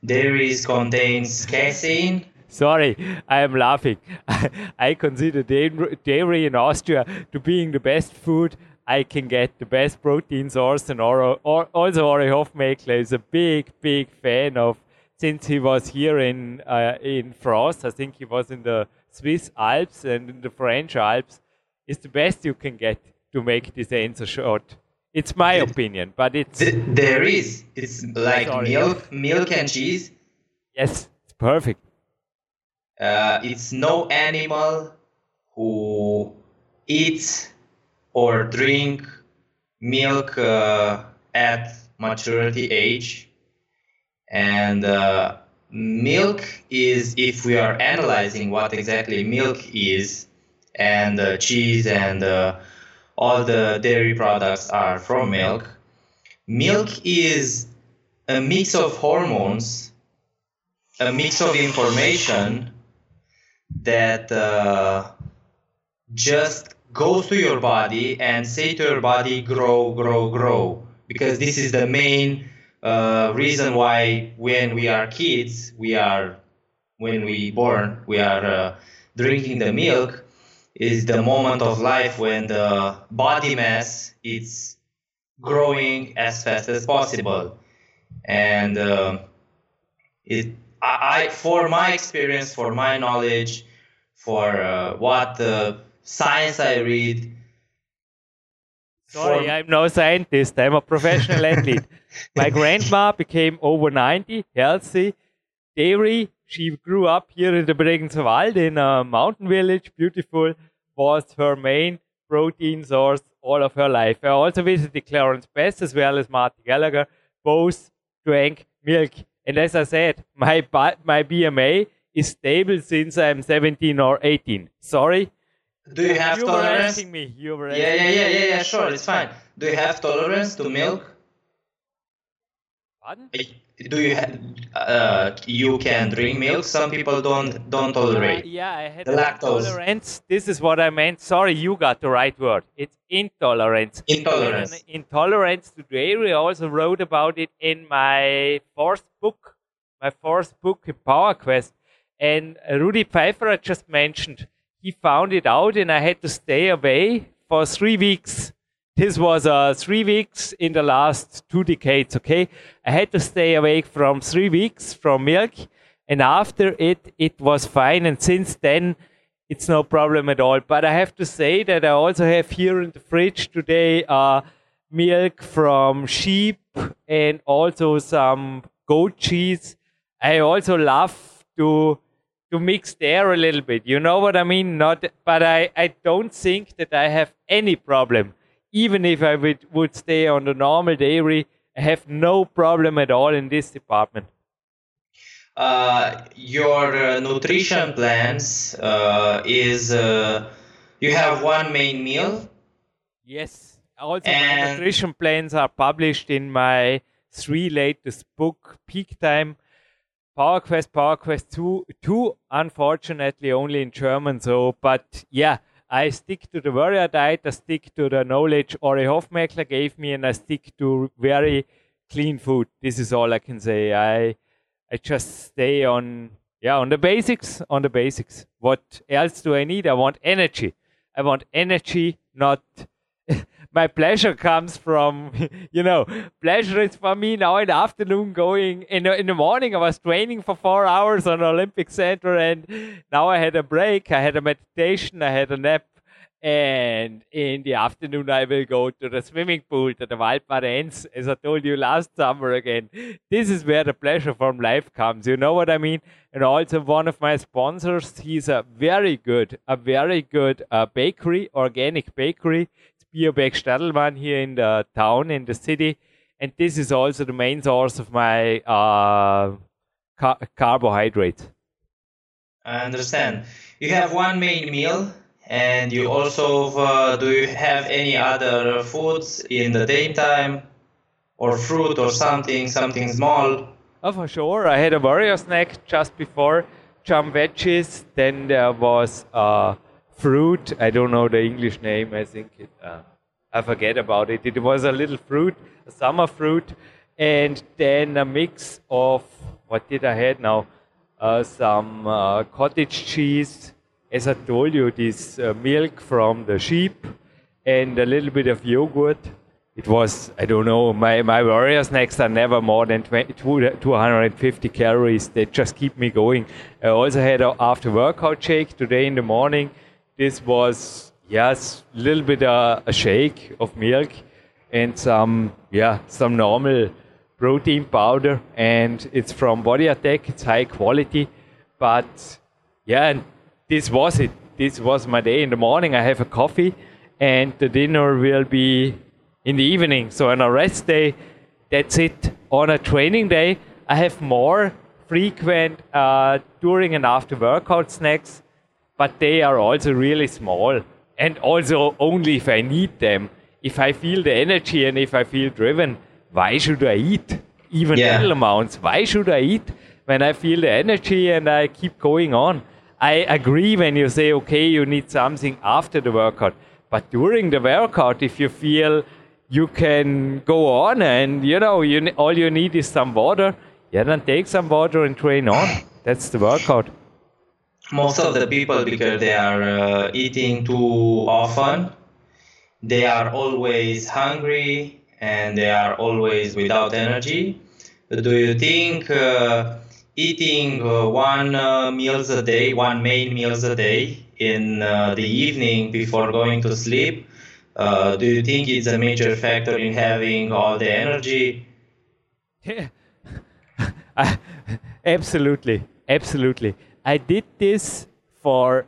Dairies contains casein, Sorry, I am laughing. I consider dairy in Austria to being the best food I can get, the best protein source, and also Ori Hofmeckler is a big, big fan of. Since he was here in uh, in France, I think he was in the Swiss Alps and in the French Alps. Is the best you can get to make this answer short. It's my opinion, but it's there is. It's like Sorry. milk, milk and cheese. Yes, it's perfect. Uh, it's no animal who eats or drink milk uh, at maturity age. And uh, milk is if we are analyzing what exactly milk is and uh, cheese and uh, all the dairy products are from milk milk is a mix of hormones a mix of information that uh, just goes to your body and say to your body grow grow grow. Because this is the main uh, reason why when we are kids we are when we born we are uh, drinking the milk is the moment of life when the body mass is growing as fast as possible. And uh, it I, for my experience, for my knowledge, for uh, what the science I read. Sorry. I'm no scientist. I'm a professional athlete. My grandma became over 90, healthy, dairy. She grew up here in the Bregenzerwald in a mountain village, beautiful, was her main protein source all of her life. I also visited Clarence Bass as well as Marty Gallagher. Both drank milk and as I said, my my BMA is stable since I'm 17 or 18. Sorry. Do you have you tolerance? Were me. You were yeah, yeah, yeah, yeah, yeah. Sure, it's fine. Do you have tolerance to milk? Pardon? Do you have? Uh, you can drink milk. Some people don't don't tolerate. Uh, yeah, I had the lactose. intolerance. This is what I meant. Sorry, you got the right word. It's intolerance. Intolerance. intolerance to dairy. I also wrote about it in my fourth book, my fourth book in Power Quest. And Rudy Pfeiffer, I just mentioned, he found it out, and I had to stay away for three weeks this was uh, three weeks in the last two decades, okay? I had to stay awake from three weeks from milk, and after it, it was fine. And since then, it's no problem at all. But I have to say that I also have here in the fridge today uh, milk from sheep and also some goat cheese. I also love to to mix there a little bit. You know what I mean? Not, but I, I don't think that I have any problem even if I would, would stay on the normal dairy, I have no problem at all in this department. Uh, your uh, nutrition plans uh, is uh, you have one main meal. Yes. Also, and my nutrition plans are published in my three latest book, Peak Time. Power Quest, Power Quest 2, 2, unfortunately only in German. So, but yeah, I stick to the warrior diet, I stick to the knowledge Ori Hofmeckler gave me, and I stick to very clean food. This is all I can say. I I just stay on yeah on the basics, on the basics. What else do I need? I want energy. I want energy, not my pleasure comes from, you know, pleasure is for me now in the afternoon going. In the, in the morning, I was training for four hours on Olympic Center, and now I had a break, I had a meditation, I had a nap. And in the afternoon, I will go to the swimming pool, to the Waldbadenz, as I told you last summer again. This is where the pleasure from life comes. You know what I mean? And also, one of my sponsors, he's a very good, a very good uh, bakery, organic bakery. Biobeck Stadelmann here in the town, in the city. And this is also the main source of my uh, car- carbohydrates. I understand. You have one main meal, and you also uh, do you have any other foods in the daytime, or fruit or something, something small? Oh, for sure. I had a warrior snack just before, jump veggies. Then there was. Uh, fruit. I don't know the English name. I think it, uh, I forget about it. It was a little fruit, a summer fruit, and then a mix of what did I had now? Uh, some uh, cottage cheese. As I told you, this uh, milk from the sheep, and a little bit of yogurt. It was, I don't know, my, my warrior snacks are never more than 20, 250 calories. They just keep me going. I also had an after workout shake today in the morning this was yes, a little bit uh, a shake of milk and some yeah some normal protein powder, and it's from Body Attack. It's high quality, but yeah, this was it. This was my day. In the morning, I have a coffee, and the dinner will be in the evening. So on a rest day, that's it. On a training day, I have more frequent uh, during and after workout snacks but they are also really small and also only if I need them. If I feel the energy and if I feel driven, why should I eat? Even yeah. little amounts. Why should I eat when I feel the energy and I keep going on? I agree when you say, okay, you need something after the workout. But during the workout, if you feel you can go on and you know you all you need is some water, yeah, then take some water and train on. That's the workout most of the people because they are uh, eating too often they are always hungry and they are always without energy. Do you think uh, eating uh, one uh, meals a day one main meals a day in uh, the evening before going to sleep uh, do you think it's a major factor in having all the energy? Yeah. absolutely. Absolutely I did this for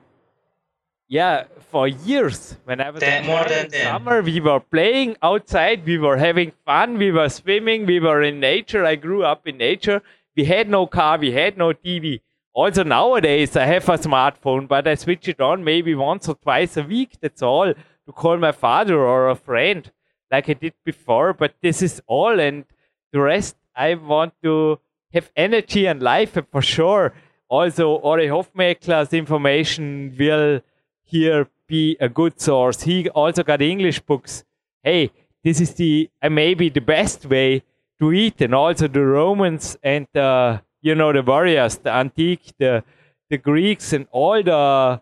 yeah for years when I was ten, more than summer. We were playing outside. We were having fun. We were swimming. We were in nature. I grew up in nature. We had no car. We had no TV. Also nowadays I have a smartphone, but I switch it on maybe once or twice a week. That's all to call my father or a friend like I did before. But this is all, and the rest I want to have energy and life, and for sure also Ori Hofmeckler's information will here be a good source. He also got English books. Hey, this is the uh, maybe the best way to eat, and also the Romans and the you know the warriors, the antique, the the Greeks, and all the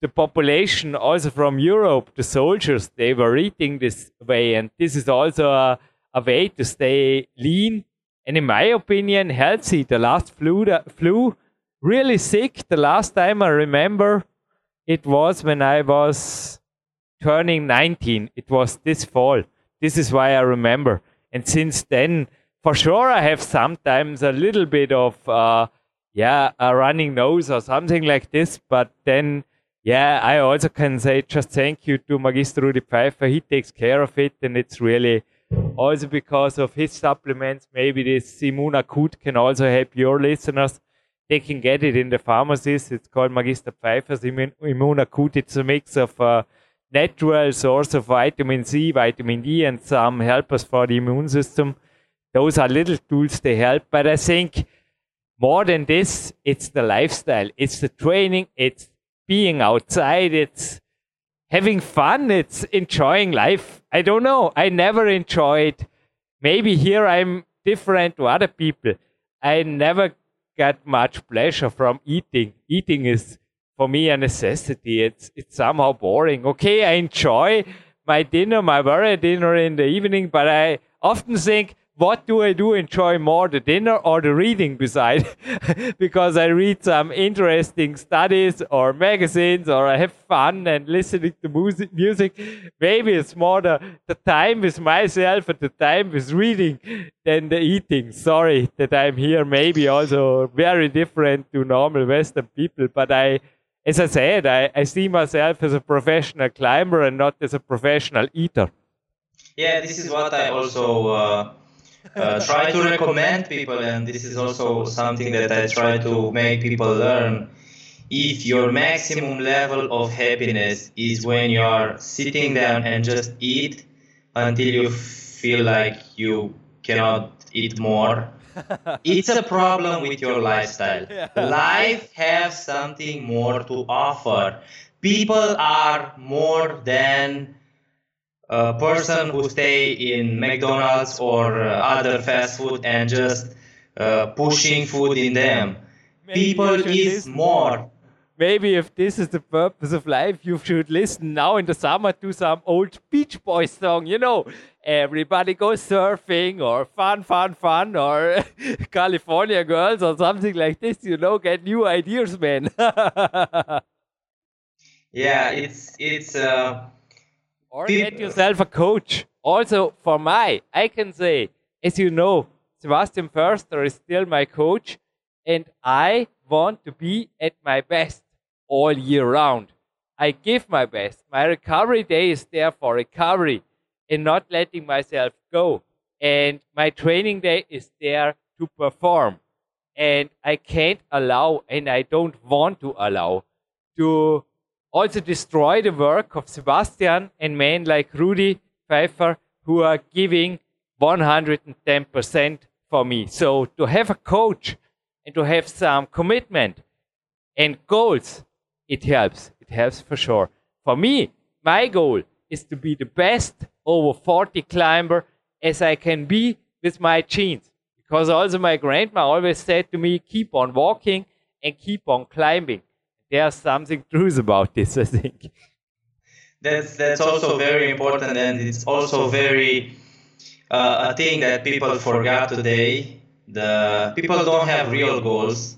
the population also from Europe, the soldiers, they were eating this way, and this is also a, a way to stay lean and, in my opinion, healthy. The last flu, the flu really sick. The last time I remember it was when I was turning 19. It was this fall. This is why I remember. And since then, for sure, I have sometimes a little bit of, uh, yeah, a running nose or something like this. But then, yeah, I also can say just thank you to Magister Rudi Pfeiffer. He takes care of it. And it's really also because of his supplements. Maybe this Immunakut can also help your listeners they can get it in the pharmacies. It's called Magister Pfeiffer's Immunakut. It's a mix of uh, natural source of vitamin C, vitamin D, and some helpers for the immune system. Those are little tools they help, but I think more than this, it's the lifestyle, it's the training, it's being outside, it's having fun, it's enjoying life. I don't know. I never enjoyed. Maybe here I'm different to other people. I never got much pleasure from eating. Eating is for me a necessity. It's it's somehow boring. Okay, I enjoy my dinner, my very dinner in the evening, but I often think what do I do enjoy more, the dinner or the reading beside? because I read some interesting studies or magazines or I have fun and listening to music. music. Maybe it's more the, the time with myself and the time with reading than the eating. Sorry that I'm here, maybe also very different to normal Western people, but I as I said, I, I see myself as a professional climber and not as a professional eater. Yeah, this is what I also uh, uh, try to recommend people, and this is also something that I try to make people learn. If your maximum level of happiness is when you are sitting down and just eat until you feel like you cannot eat more, it's a problem with your lifestyle. Yeah. Life has something more to offer. People are more than a person who stay in McDonald's or uh, other fast food and just uh, pushing food in them. Maybe People is more. Maybe if this is the purpose of life, you should listen now in the summer to some old Beach Boys song. You know, everybody goes surfing or fun, fun, fun or California girls or something like this. You know, get new ideas, man. yeah, it's it's. Uh or get yourself a coach. Also, for my, I can say, as you know, Sebastian Förster is still my coach, and I want to be at my best all year round. I give my best. My recovery day is there for recovery and not letting myself go. And my training day is there to perform. And I can't allow, and I don't want to allow, to also destroy the work of Sebastian and men like Rudy Pfeiffer who are giving 110% for me. So to have a coach and to have some commitment and goals, it helps. It helps for sure. For me, my goal is to be the best over 40 climber as I can be with my genes. Because also my grandma always said to me, keep on walking and keep on climbing there's something truth about this, I think. That's that's also very important, and it's also very uh, a thing that people forgot today. The people don't have real goals.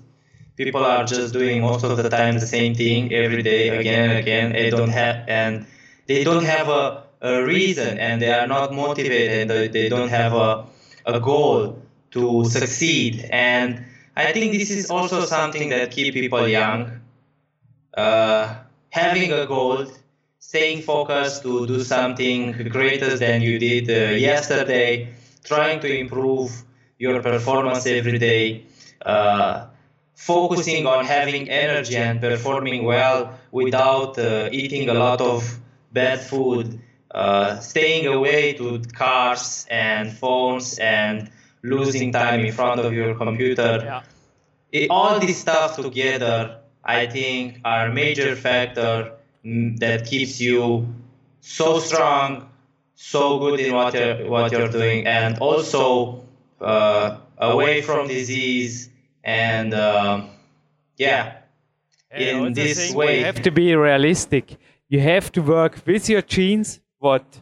People are just doing most of the time the same thing every day, again and again. They don't have and they don't have a, a reason, and they are not motivated. They, they don't have a a goal to succeed. And I think this is also something that keep people young uh, having a goal, staying focused to do something greater than you did uh, yesterday, trying to improve your performance every day, uh, focusing on having energy and performing well without uh, eating a lot of bad food, uh, staying away to cars and phones and losing time in front of your computer. Yeah. It, all this stuff together I think are a major factor that keeps you so strong, so good in what you're, what you're doing, and also uh, away from disease. And uh, yeah, in this way, you have to be realistic. You have to work with your genes. What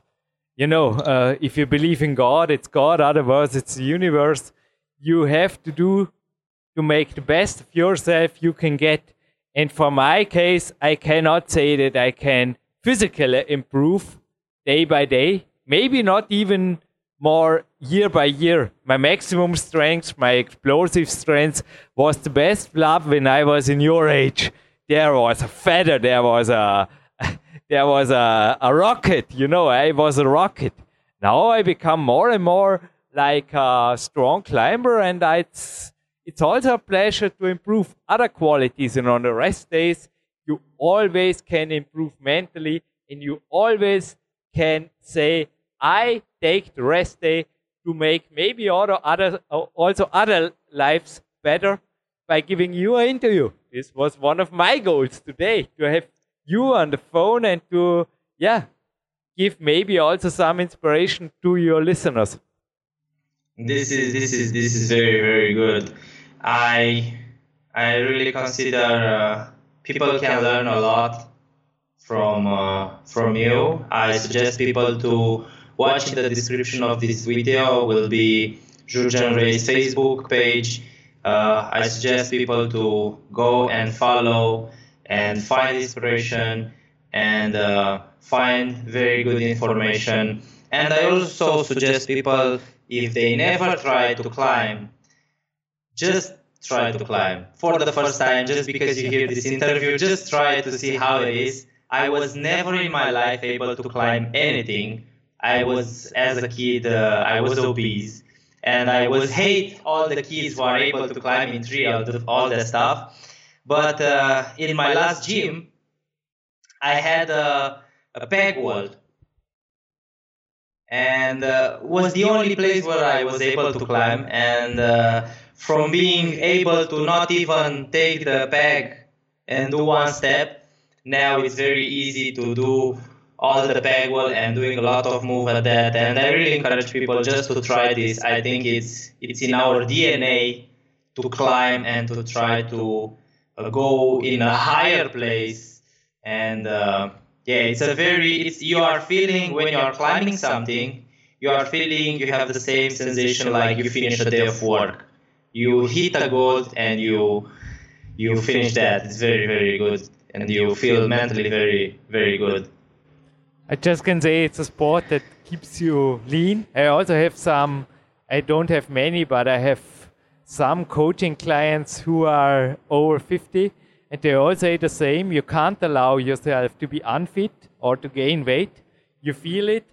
you know, uh, if you believe in God, it's God. Otherwise, it's the universe. You have to do to make the best of yourself you can get and for my case, I cannot say that I can physically improve day by day, maybe not even more year by year. My maximum strength, my explosive strength was the best love when I was in your age. There was a feather, there was a there was a, a rocket, you know, I was a rocket. Now I become more and more like a strong climber and it's it's also a pleasure to improve other qualities. And on the rest days, you always can improve mentally and you always can say, I take the rest day to make maybe other, other, also other lives better. by giving you an interview. This was one of my goals today to have you on the phone and to, yeah, give maybe also some inspiration to your listeners. This is this is this is very very good. I I really consider uh, people can learn a lot from uh, from you. I suggest people to watch the description of this video will be Jurgen Ray's Facebook page. Uh, I suggest people to go and follow and find inspiration and uh, find very good information. And I also suggest people if they never try to climb, just try to climb for the first time, just because you hear this interview, just try to see how it is. I was never in my life able to climb anything. I was, as a kid, uh, I was obese. And I was hate all the kids who are able to climb in tree, all, the, all that stuff. But uh, in my last gym, I had a, a peg wall and uh, was the only place where I was able to climb. And uh, from being able to not even take the peg and do one step, now it's very easy to do all the peg wall and doing a lot of move at that. And I really encourage people just to try this. I think it's it's in our DNA to climb and to try to uh, go in a higher place and. Uh, yeah, it's a very, it's, you are feeling when you are climbing something, you are feeling you have the same sensation like you finish a day of work. You hit a goal and you, you finish that. It's very, very good. And you feel mentally very, very good. I just can say it's a sport that keeps you lean. I also have some, I don't have many, but I have some coaching clients who are over 50 and they all say the same you can't allow yourself to be unfit or to gain weight. You feel it.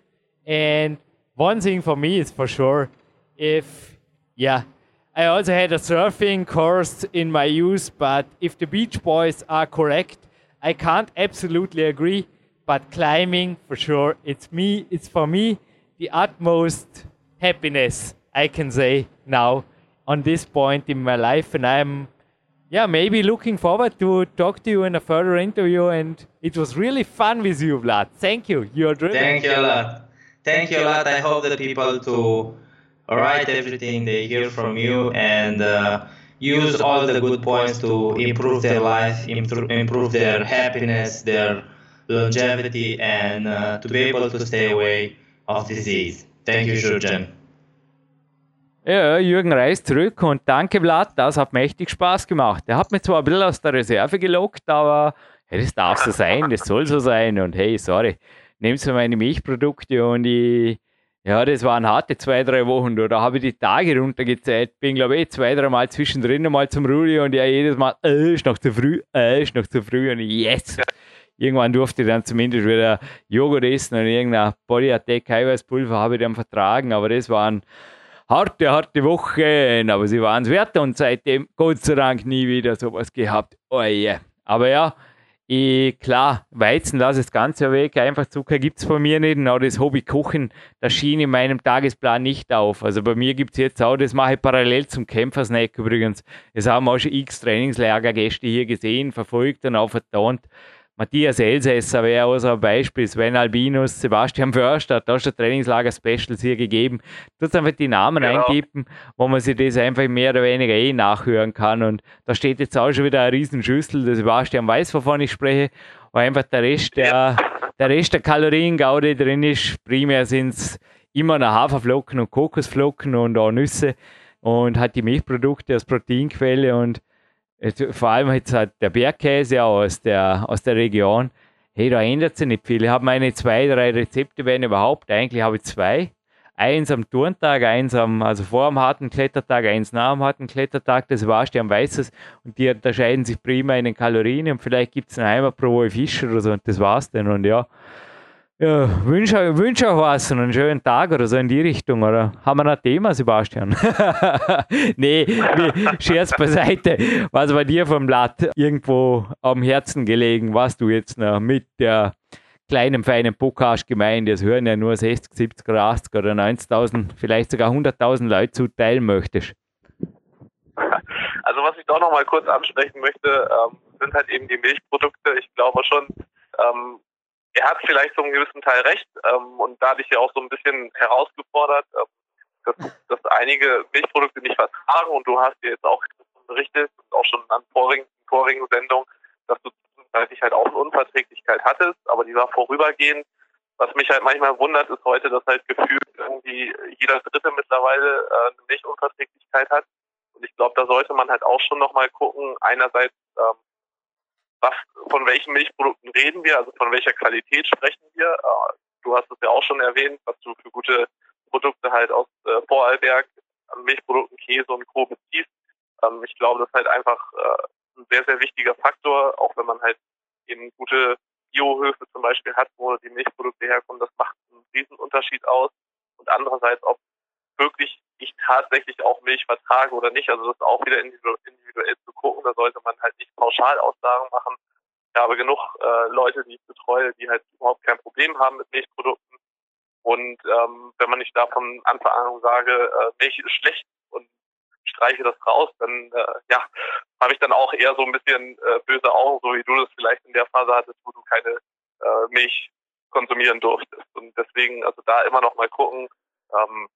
And one thing for me is for sure if, yeah, I also had a surfing course in my youth, but if the Beach Boys are correct, I can't absolutely agree. But climbing, for sure, it's me, it's for me the utmost happiness I can say now on this point in my life, and I'm yeah, maybe looking forward to talk to you in a further interview. And it was really fun with you, Vlad. Thank you. You're driven. Thank you a lot. Thank you a lot. I hope the people to write everything they hear from you and uh, use all the good points to improve their life, improve their happiness, their longevity, and uh, to be able to stay away of disease. Thank you, Jurgen. Ja, Jürgen Reis zurück und danke Vlad, das hat mächtig Spaß gemacht. Er hat mich zwar ein bisschen aus der Reserve gelockt, aber hey, das darf so sein, das soll so sein und hey, sorry, nimmst du meine Milchprodukte und ich, ja, das waren harte zwei, drei Wochen, da habe ich die Tage runtergezählt, bin glaube ich zwei, drei Mal zwischendrin mal zum Rudi und ja jedes Mal, äh, ist noch zu früh, äh, ist noch zu früh. Und yes! Irgendwann durfte ich dann zumindest wieder Joghurt essen und irgendein Body Attack Eiweißpulver habe ich dann vertragen, aber das waren harte, harte Wochen, aber sie waren es wert. Und seitdem Gott sei Dank nie wieder sowas gehabt. Oh yeah. Aber ja, ich, klar, Weizen lasse das Ganze weg, einfach Zucker gibt es bei mir nicht. Und auch das Hobby Kochen, das schien in meinem Tagesplan nicht auf. Also bei mir gibt es jetzt auch, das mache ich parallel zum Kämpfersnack übrigens. Es haben auch schon x Trainingslagergäste hier gesehen, verfolgt und auch vertont. Matthias Elsässer wäre auch so ein Beispiel, Sven Albinus, Sebastian Förster, da schon Trainingslager-Specials hier gegeben. Tut einfach die Namen genau. eingeben, wo man sich das einfach mehr oder weniger eh nachhören kann. Und da steht jetzt auch schon wieder eine Riesenschüssel, der Sebastian weiß, wovon ich spreche, wo einfach der Rest der, der, Rest der Kaloriengaude drin ist. Primär sind es immer noch Haferflocken und Kokosflocken und auch Nüsse und hat die Milchprodukte als Proteinquelle und vor allem jetzt halt der Bergkäse aus der, aus der Region, hey, da ändert sich nicht viel. Ich habe meine zwei, drei Rezepte, wenn überhaupt. Eigentlich habe ich zwei. Eins am Turntag, eins am, also vor dem harten Klettertag, eins nach dem harten Klettertag, das warst am Weißes und die unterscheiden sich prima in den Kalorien und vielleicht gibt es einen Eimer pro Woche Fisch oder so und das war's dann und ja, ja, wünsche, wünsche auch was einen schönen Tag oder so in die Richtung, oder? Haben wir ein Thema, Sebastian? nee, Scherz beiseite. Was bei dir vom Blatt irgendwo am Herzen gelegen, was du jetzt noch mit der kleinen, feinen Podcast-Gemeinde, es hören ja nur 60, 70, 80 oder 90.000, vielleicht sogar 100.000 Leute zuteilen möchtest? Also was ich doch noch mal kurz ansprechen möchte, ähm, sind halt eben die Milchprodukte. Ich glaube schon, ähm, er hat vielleicht so einen gewissen Teil recht ähm, und da hatte ich ja auch so ein bisschen herausgefordert, ähm, dass, dass einige Milchprodukte nicht vertragen und du hast dir jetzt auch berichtet, auch schon an vorigen, vorigen Sendungen, dass du zwischenzeitlich halt auch eine Unverträglichkeit hattest, aber die war vorübergehend. Was mich halt manchmal wundert, ist heute, dass halt gefühlt irgendwie jeder Dritte mittlerweile äh, eine Milchunverträglichkeit hat. Und ich glaube, da sollte man halt auch schon nochmal gucken, einerseits, was, von welchen Milchprodukten reden wir, also von welcher Qualität sprechen wir. Äh, du hast es ja auch schon erwähnt, was du für gute Produkte halt aus äh, Vorarlberg Milchprodukten, Käse und Co. beziehst. Ähm, ich glaube, das ist halt einfach äh, ein sehr, sehr wichtiger Faktor, auch wenn man halt eben gute Biohöfe zum Beispiel hat, wo die Milchprodukte herkommen, das macht einen Riesenunterschied aus. Und andererseits, ob wirklich ich tatsächlich auch Milch vertrage oder nicht. Also das ist auch wieder individuell zu gucken. Da sollte man halt nicht Pauschalaussagen machen. Ich habe genug äh, Leute, die ich betreue, die halt überhaupt kein Problem haben mit Milchprodukten. Und ähm, wenn man nicht da von Anfang an sage, äh, Milch ist schlecht und streiche das raus, dann äh, ja, habe ich dann auch eher so ein bisschen äh, böse Augen, so wie du das vielleicht in der Phase hattest, wo du keine äh, Milch konsumieren durftest. Und deswegen, also da immer noch mal gucken, ähm,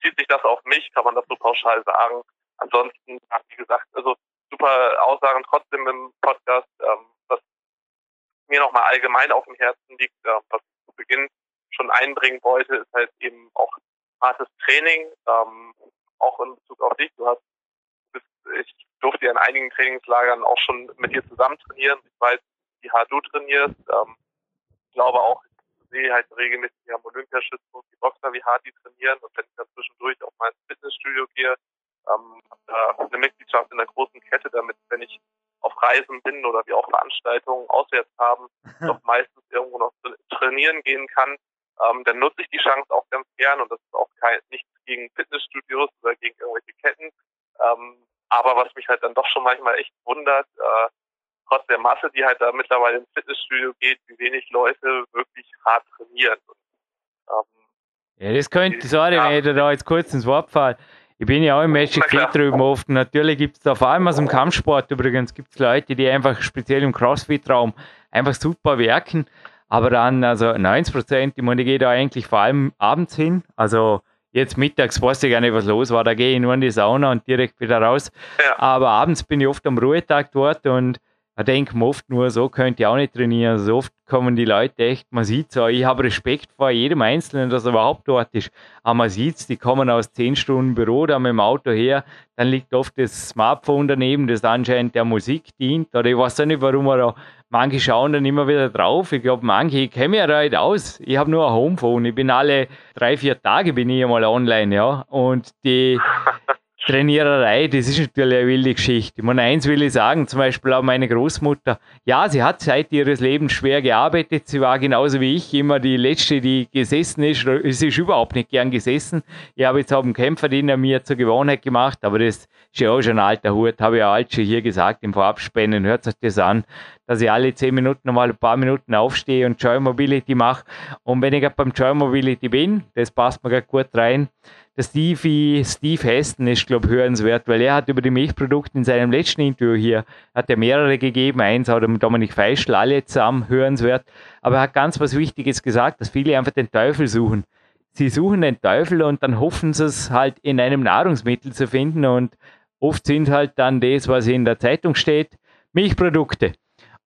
bezieht sich das auf mich, kann man das so pauschal sagen. Ansonsten, wie gesagt, also super Aussagen trotzdem im Podcast, ähm, was mir nochmal allgemein auf dem Herzen liegt, äh, was ich zu Beginn schon einbringen wollte, ist halt eben auch hartes Training, ähm, auch in Bezug auf dich. Du hast, bist, ich durfte ja in einigen Trainingslagern auch schon mit dir zusammen trainieren. Ich weiß, wie hart du trainierst. Ähm, ich glaube auch, sehe halt regelmäßig am Olympiaschützen die Boxer, wie hart die trainieren. Und wenn ich dann zwischendurch auch mal ins Fitnessstudio gehe, ähm, äh, eine Mitgliedschaft in der großen Kette, damit, wenn ich auf Reisen bin oder wir auch Veranstaltungen auswärts haben, doch meistens irgendwo noch trainieren gehen kann, ähm, dann nutze ich die Chance auch ganz gern und das ist auch kein, nichts gegen Fitnessstudios oder gegen irgendwelche Ketten. Ähm, aber was mich halt dann doch schon manchmal echt wundert, äh, trotz der Masse, die halt da mittlerweile ins Fitnessstudio geht, wie wenig Leute wirklich hart trainieren. Und, ähm, ja, das könnte, sorry, ja. wenn ich da jetzt kurz ins Wort falle. Ich bin ja auch im Magic Fit drüben oft. Natürlich gibt es da vor allem aus dem Kampfsport übrigens gibt es Leute, die einfach speziell im Crossfit-Raum einfach super werken. Aber dann, also 90 Prozent, ich meine, ich gehe da eigentlich vor allem abends hin. Also jetzt mittags weiß ich gar nicht, was los war. Da gehe ich nur in die Sauna und direkt wieder raus. Ja. Aber abends bin ich oft am Ruhetag dort und da denke mir oft nur, so könnte ich auch nicht trainieren. Also oft kommen die Leute echt, man sieht so, ich habe Respekt vor jedem Einzelnen, dass er überhaupt dort ist. Aber man sieht es, die kommen aus 10 Stunden Büro da mit dem Auto her, dann liegt oft das Smartphone daneben, das anscheinend der Musik dient. Oder ich weiß auch nicht, warum er da, manche schauen dann immer wieder drauf. Ich glaube, manche, ich kenne mich ja nicht aus. Ich habe nur ein Homephone. Ich bin alle drei, vier Tage bin ich einmal online, ja. Und die Trainiererei, das ist natürlich eine wilde Geschichte. Ich meine, eins will ich sagen, zum Beispiel auch meine Großmutter. Ja, sie hat seit ihres Lebens schwer gearbeitet. Sie war genauso wie ich immer die Letzte, die gesessen ist. Sie ist überhaupt nicht gern gesessen. Ich habe jetzt auch einen Kämpfer, den er mir zur Gewohnheit gemacht, aber das ist ja auch schon ein alter Hut. Habe ich ja alt schon hier gesagt im Vorabspannen. Hört sich das an, dass ich alle zehn Minuten nochmal ein paar Minuten aufstehe und Joy Mobility mache. Und wenn ich beim Joy Mobility bin, das passt mir gerade gut rein, der Stevie, Steve Heston ist, glaube ich, hörenswert, weil er hat über die Milchprodukte in seinem letzten Interview hier, hat er mehrere gegeben, eins hat er mit Dominik Feischl, alle zusammen hörenswert, aber er hat ganz was Wichtiges gesagt, dass viele einfach den Teufel suchen. Sie suchen den Teufel und dann hoffen sie es halt in einem Nahrungsmittel zu finden und oft sind halt dann das, was in der Zeitung steht, Milchprodukte.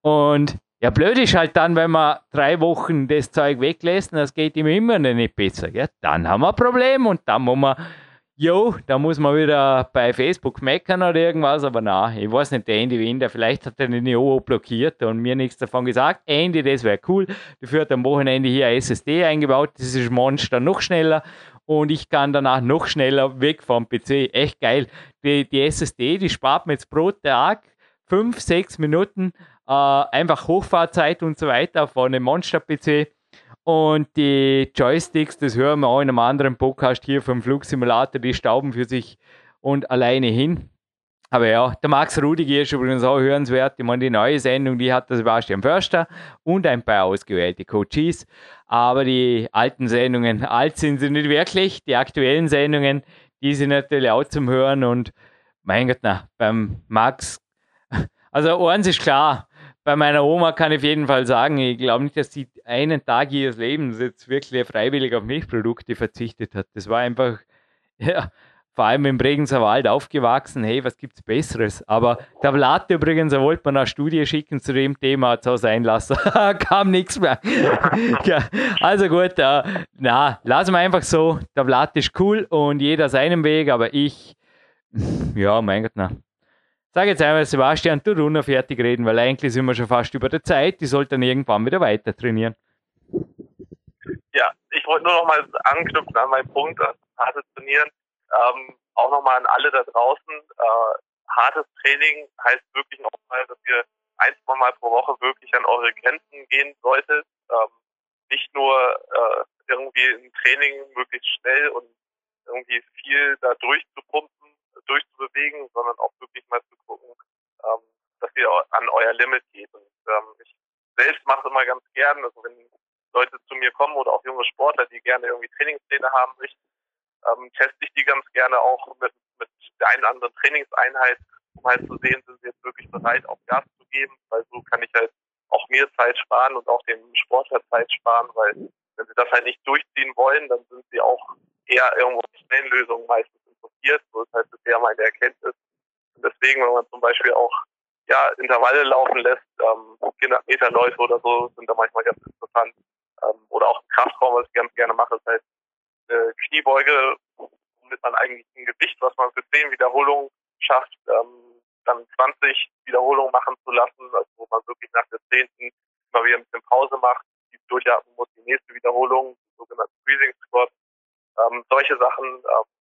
Und ja, blöd ist halt dann, wenn man drei Wochen das Zeug weglässt und das geht ihm immer nicht besser. Ja, dann haben wir ein Problem und dann muss man, jo, da muss man wieder bei Facebook meckern oder irgendwas, aber na, ich weiß nicht, der Andy Winder, vielleicht hat er den IO blockiert und mir nichts davon gesagt. Andy, das wäre cool. Dafür hat am Wochenende hier ein SSD eingebaut, das ist Monster noch schneller und ich kann danach noch schneller weg vom PC. Echt geil. Die, die SSD, die spart mir jetzt pro Tag fünf, sechs Minuten äh, einfach Hochfahrzeit und so weiter von einem Monster-PC. Und die Joysticks, das hören wir auch in einem anderen Podcast hier vom Flugsimulator, die stauben für sich und alleine hin. Aber ja, der Max Rudiger ist übrigens auch hörenswert. Ich meine, die neue Sendung, die hat der Sebastian Förster und ein paar ausgewählte Coaches. Aber die alten Sendungen, alt sind sie nicht wirklich. Die aktuellen Sendungen, die sind natürlich auch zum Hören und mein Gott, na, beim Max, also eins ist klar, bei meiner Oma kann ich auf jeden Fall sagen, ich glaube nicht, dass sie einen Tag ihres Lebens jetzt wirklich freiwillig auf Milchprodukte verzichtet hat. Das war einfach, ja, vor allem im Bregenzer Wald aufgewachsen. Hey, was gibt's Besseres? Aber Vlad übrigens, er wollte mir eine Studie schicken zu dem Thema, hat es auch sein lassen. Kam nichts mehr. ja, also gut, äh, na, lassen wir einfach so. Vlad ist cool und jeder seinen Weg, aber ich, ja, mein Gott, na. Sag jetzt einmal, Sebastian, du runter fertig reden, weil eigentlich sind wir schon fast über der Zeit. Die sollten dann irgendwann wieder weiter trainieren. Ja, ich wollte nur noch mal anknüpfen an meinen Punkt, das harte Trainieren. Ähm, auch nochmal an alle da draußen. Äh, hartes Training heißt wirklich nochmal, dass ihr ein, zwei Mal pro Woche wirklich an eure Grenzen gehen solltet. Ähm, nicht nur äh, irgendwie ein Training möglichst schnell und irgendwie viel da durchzupumpen, durchzubewegen, sondern auch wirklich mal zu gucken, ähm, dass ihr an euer Limit geht. Und ähm, ich selbst mache es immer ganz gern, also wenn Leute zu mir kommen oder auch junge Sportler, die gerne irgendwie Trainingspläne haben möchten, ähm, teste ich die ganz gerne auch mit, mit der einen oder anderen Trainingseinheit, um halt zu sehen, sind sie jetzt wirklich bereit, auf Gas zu geben, weil so kann ich halt auch mir Zeit sparen und auch dem Sportler Zeit sparen, weil wenn sie das halt nicht durchziehen wollen, dann sind sie auch eher irgendwo schnellen Lösungen meistens interessiert. So ist halt bisher meine Erkenntnis. Und deswegen, wenn man zum Beispiel auch ja, Intervalle laufen lässt, ähm, 400 Meter Läufe oder so, sind da manchmal ganz interessant. Ähm, oder auch Kraftraum, was ich ganz gerne mache, ist halt äh, Kniebeuge, womit man eigentlich ein Gewicht, was man für 10 Wiederholungen schafft, ähm, dann 20 Wiederholungen machen zu lassen, also wo man wirklich nach der 10. immer wieder ein bisschen Pause macht, die durchatmen muss, die nächste Wiederholung, die sogenannten Breathing Squats, ähm, solche Sachen, ähm,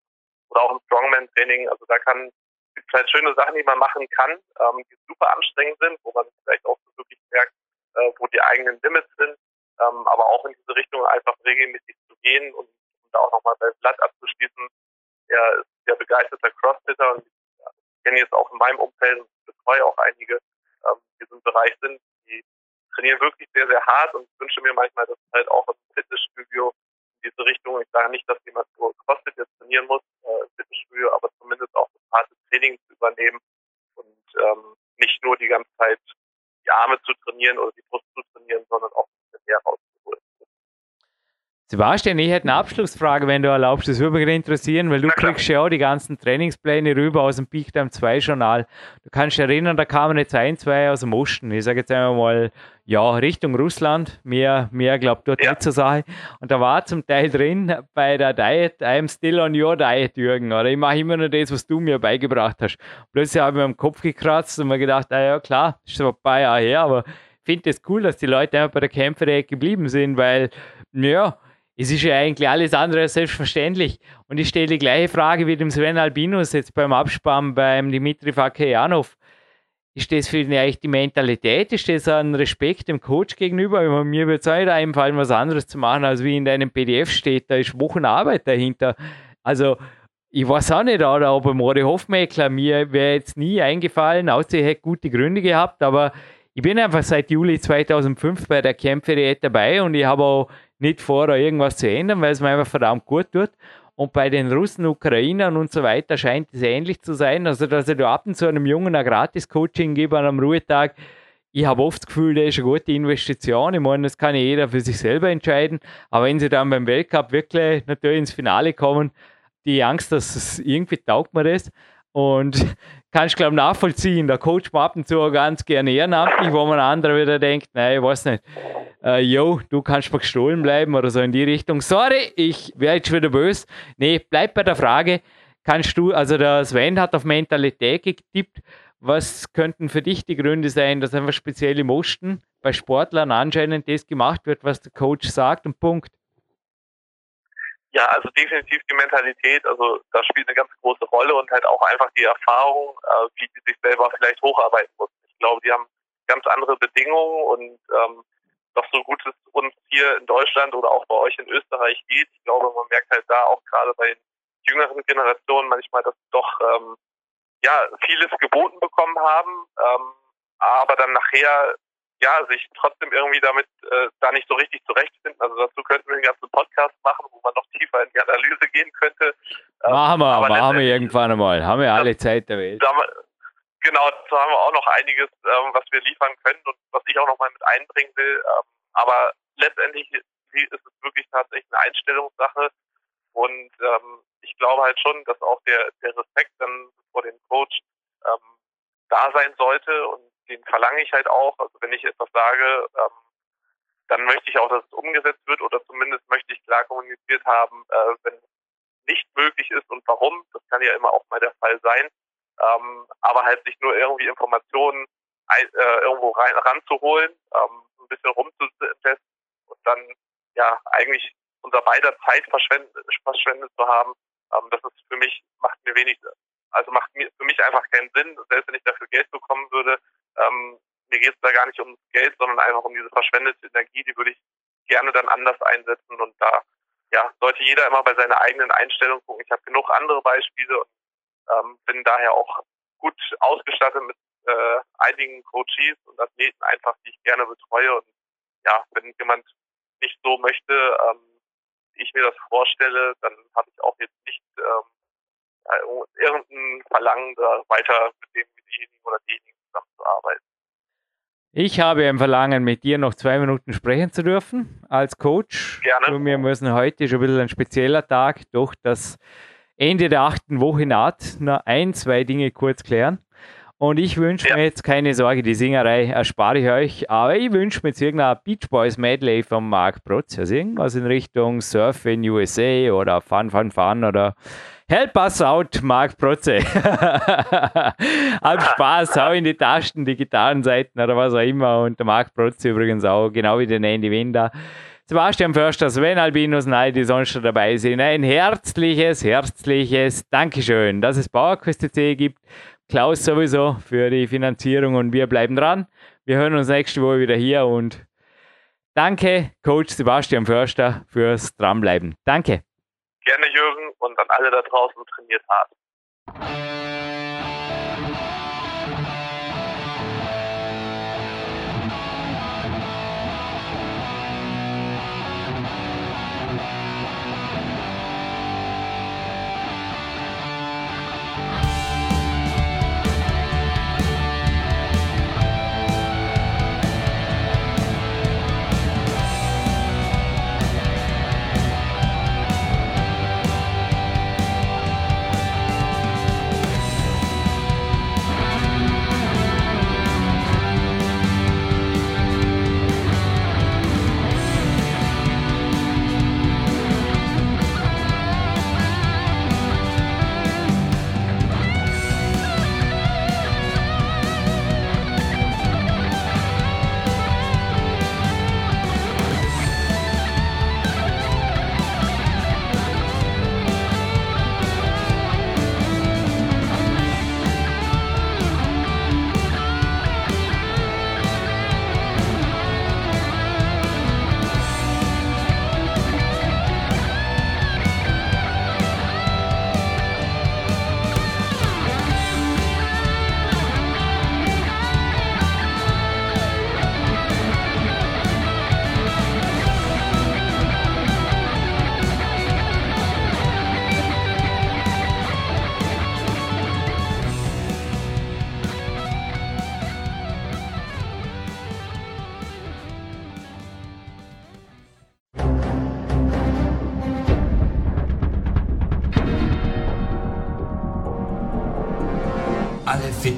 oder auch im Strongman-Training, also da kann gibt halt schöne Sachen, die man machen kann, ähm, die super anstrengend sind, wo man vielleicht auch wirklich merkt, äh, wo die eigenen Limits sind, ähm, aber auch in diese Richtung einfach regelmäßig zu gehen und da auch nochmal bei Blatt abzuschließen. Er ist ja begeisterter Crossfitter und ich kenne jetzt auch in meinem Umfeld und betreue auch einige, ähm, die in diesem Bereich sind, die trainieren wirklich sehr, sehr hart und wünsche mir manchmal, dass halt auch im Fitnessstudio diese Richtung, ich sage nicht, dass jemand nur CrossFit jetzt trainieren muss, äh, Fitnessstudio, aber zumindest auch das harte Training zu übernehmen und ähm, nicht nur die ganze Zeit die Arme zu trainieren oder die Brust zu trainieren, sondern auch ein bisschen mehr raus Sebastian, ich hätte eine Abschlussfrage, wenn du erlaubst. Das würde mich interessieren, weil du kriegst ja auch die ganzen Trainingspläne rüber aus dem Peak Time 2 Journal. Du kannst dich erinnern, da kamen jetzt ein, zwei aus dem Osten. Ich sage jetzt einmal mal, ja, Richtung Russland. Mehr, mehr glaubt dort ja. nicht zur Sache. Und da war zum Teil drin bei der Diet, I'm still on your diet, Jürgen. Oder ich mache immer nur das, was du mir beigebracht hast. Plötzlich habe ich mir am Kopf gekratzt und mir gedacht, ah ja, klar, ist schon ein paar Jahre her, aber ich finde es das cool, dass die Leute einfach bei der Kämpferei geblieben sind, weil, ja, es ist ja eigentlich alles andere als selbstverständlich. Und ich stelle die gleiche Frage wie dem Sven Albinus jetzt beim Abspann beim Dimitri Fakejanov. Ist das für ihn eigentlich die Mentalität? Ist das ein Respekt dem Coach gegenüber? Mir wird es auch nicht einfallen, was anderes zu machen, als wie in deinem PDF steht. Da ist Wochenarbeit dahinter. Also, ich weiß auch nicht, oder ob Mori Hofmeckler mir wäre jetzt nie eingefallen, außer er hätte gute Gründe gehabt, aber ich bin einfach seit Juli 2005 bei der Kämpfe dabei und ich habe auch nicht vor, irgendwas zu ändern, weil es mir einfach verdammt gut tut. Und bei den Russen, Ukrainern und so weiter scheint es ähnlich zu sein. Also, dass ich da ab und zu einem Jungen ein Gratis-Coaching gebe an einem Ruhetag, ich habe oft das Gefühl, das ist eine gute Investition. Ich meine, das kann jeder für sich selber entscheiden. Aber wenn sie dann beim Weltcup wirklich natürlich ins Finale kommen, die Angst, dass es irgendwie taugt mir das. Und glaube ich, nachvollziehen. Der Coach macht ab und zu ganz gerne ehrenamtlich, wo man andere wieder denkt, nein, ich weiß nicht, äh, yo, du kannst mal gestohlen bleiben oder so in die Richtung. Sorry, ich werde jetzt wieder böse. Nee, bleib bei der Frage, kannst du, also der Sven hat auf Mentalität getippt, was könnten für dich die Gründe sein, dass einfach speziell im Osten bei Sportlern anscheinend das gemacht wird, was der Coach sagt und Punkt? Ja, also definitiv die Mentalität, also das spielt eine ganz große Rolle und halt auch einfach die Erfahrung, äh, wie die sich selber vielleicht hocharbeiten muss. Ich glaube, die haben ganz andere Bedingungen und ähm, doch so gut es uns hier in Deutschland oder auch bei euch in Österreich geht. Ich glaube, man merkt halt da auch gerade bei den jüngeren Generationen manchmal, dass doch ähm, ja vieles geboten bekommen haben, ähm, aber dann nachher ja, sich trotzdem irgendwie damit äh, da nicht so richtig zurechtfinden. Also dazu könnten wir einen ganzen Podcast machen, wo man noch tiefer in die Analyse gehen könnte. Ähm, machen wir, machen wir irgendwann einmal. Haben wir alle Zeit der Welt. genau, dazu haben wir auch noch einiges, ähm, was wir liefern können und was ich auch noch mal mit einbringen will. Ähm, aber letztendlich ist es wirklich tatsächlich eine Einstellungssache. Und ähm, ich glaube halt schon, dass auch der, der Respekt dann vor dem Coach ähm, da sein sollte und den verlange ich halt auch. Also wenn ich etwas sage, ähm, dann möchte ich auch, dass es umgesetzt wird oder zumindest möchte ich klar kommuniziert haben, äh, wenn nicht möglich ist und warum. Das kann ja immer auch mal der Fall sein. Ähm, aber halt sich nur irgendwie Informationen ein, äh, irgendwo rein, ranzuholen, ähm, ein bisschen rumzutesten und dann ja eigentlich unser beider Zeit verschwendet, verschwendet zu haben, ähm, das ist für mich, macht mir wenig, also macht mir für mich einfach keinen Sinn, selbst wenn ich dafür Geld bekommen würde, ähm, mir geht es da gar nicht ums Geld, sondern einfach um diese verschwendete Energie, die würde ich gerne dann anders einsetzen und da ja, sollte jeder immer bei seiner eigenen Einstellung gucken. Ich habe genug andere Beispiele und ähm, bin daher auch gut ausgestattet mit äh, einigen Coaches und Athleten einfach, die ich gerne betreue. Und ja, wenn jemand nicht so möchte, ähm, wie ich mir das vorstelle, dann habe ich auch jetzt nicht ähm, äh, irgendein Verlangen, da weiter mit demjenigen oder denjenigen zusammenzuarbeiten. Ich habe ein Verlangen, mit dir noch zwei Minuten sprechen zu dürfen als Coach. Gerne. Und wir müssen heute schon ein bisschen ein spezieller Tag durch das Ende der achten Woche naht. Nur ein, zwei Dinge kurz klären. Und ich wünsche ja. mir jetzt keine Sorge, die Singerei erspare ich euch, aber ich wünsche mir jetzt irgendein Beach Boys Medley von Mark Protz, also irgendwas in Richtung Surf in USA oder Fun, Fun, Fun oder Help us out, Mark Protze. Hab Spaß, hau in die Tasten, die Gitarrenseiten oder was auch immer und der Mark Protze übrigens auch, genau wie der Andy Winder. Sebastian Förster, Sven Albinus, nein, die sonst schon dabei sind. Ein herzliches, herzliches Dankeschön, dass es PowerQuest gibt. Klaus sowieso für die Finanzierung und wir bleiben dran. Wir hören uns nächste Woche wieder hier und danke, Coach Sebastian Förster, fürs Dranbleiben. Danke. Gerne, Jürgen, und an alle da draußen trainiert hart.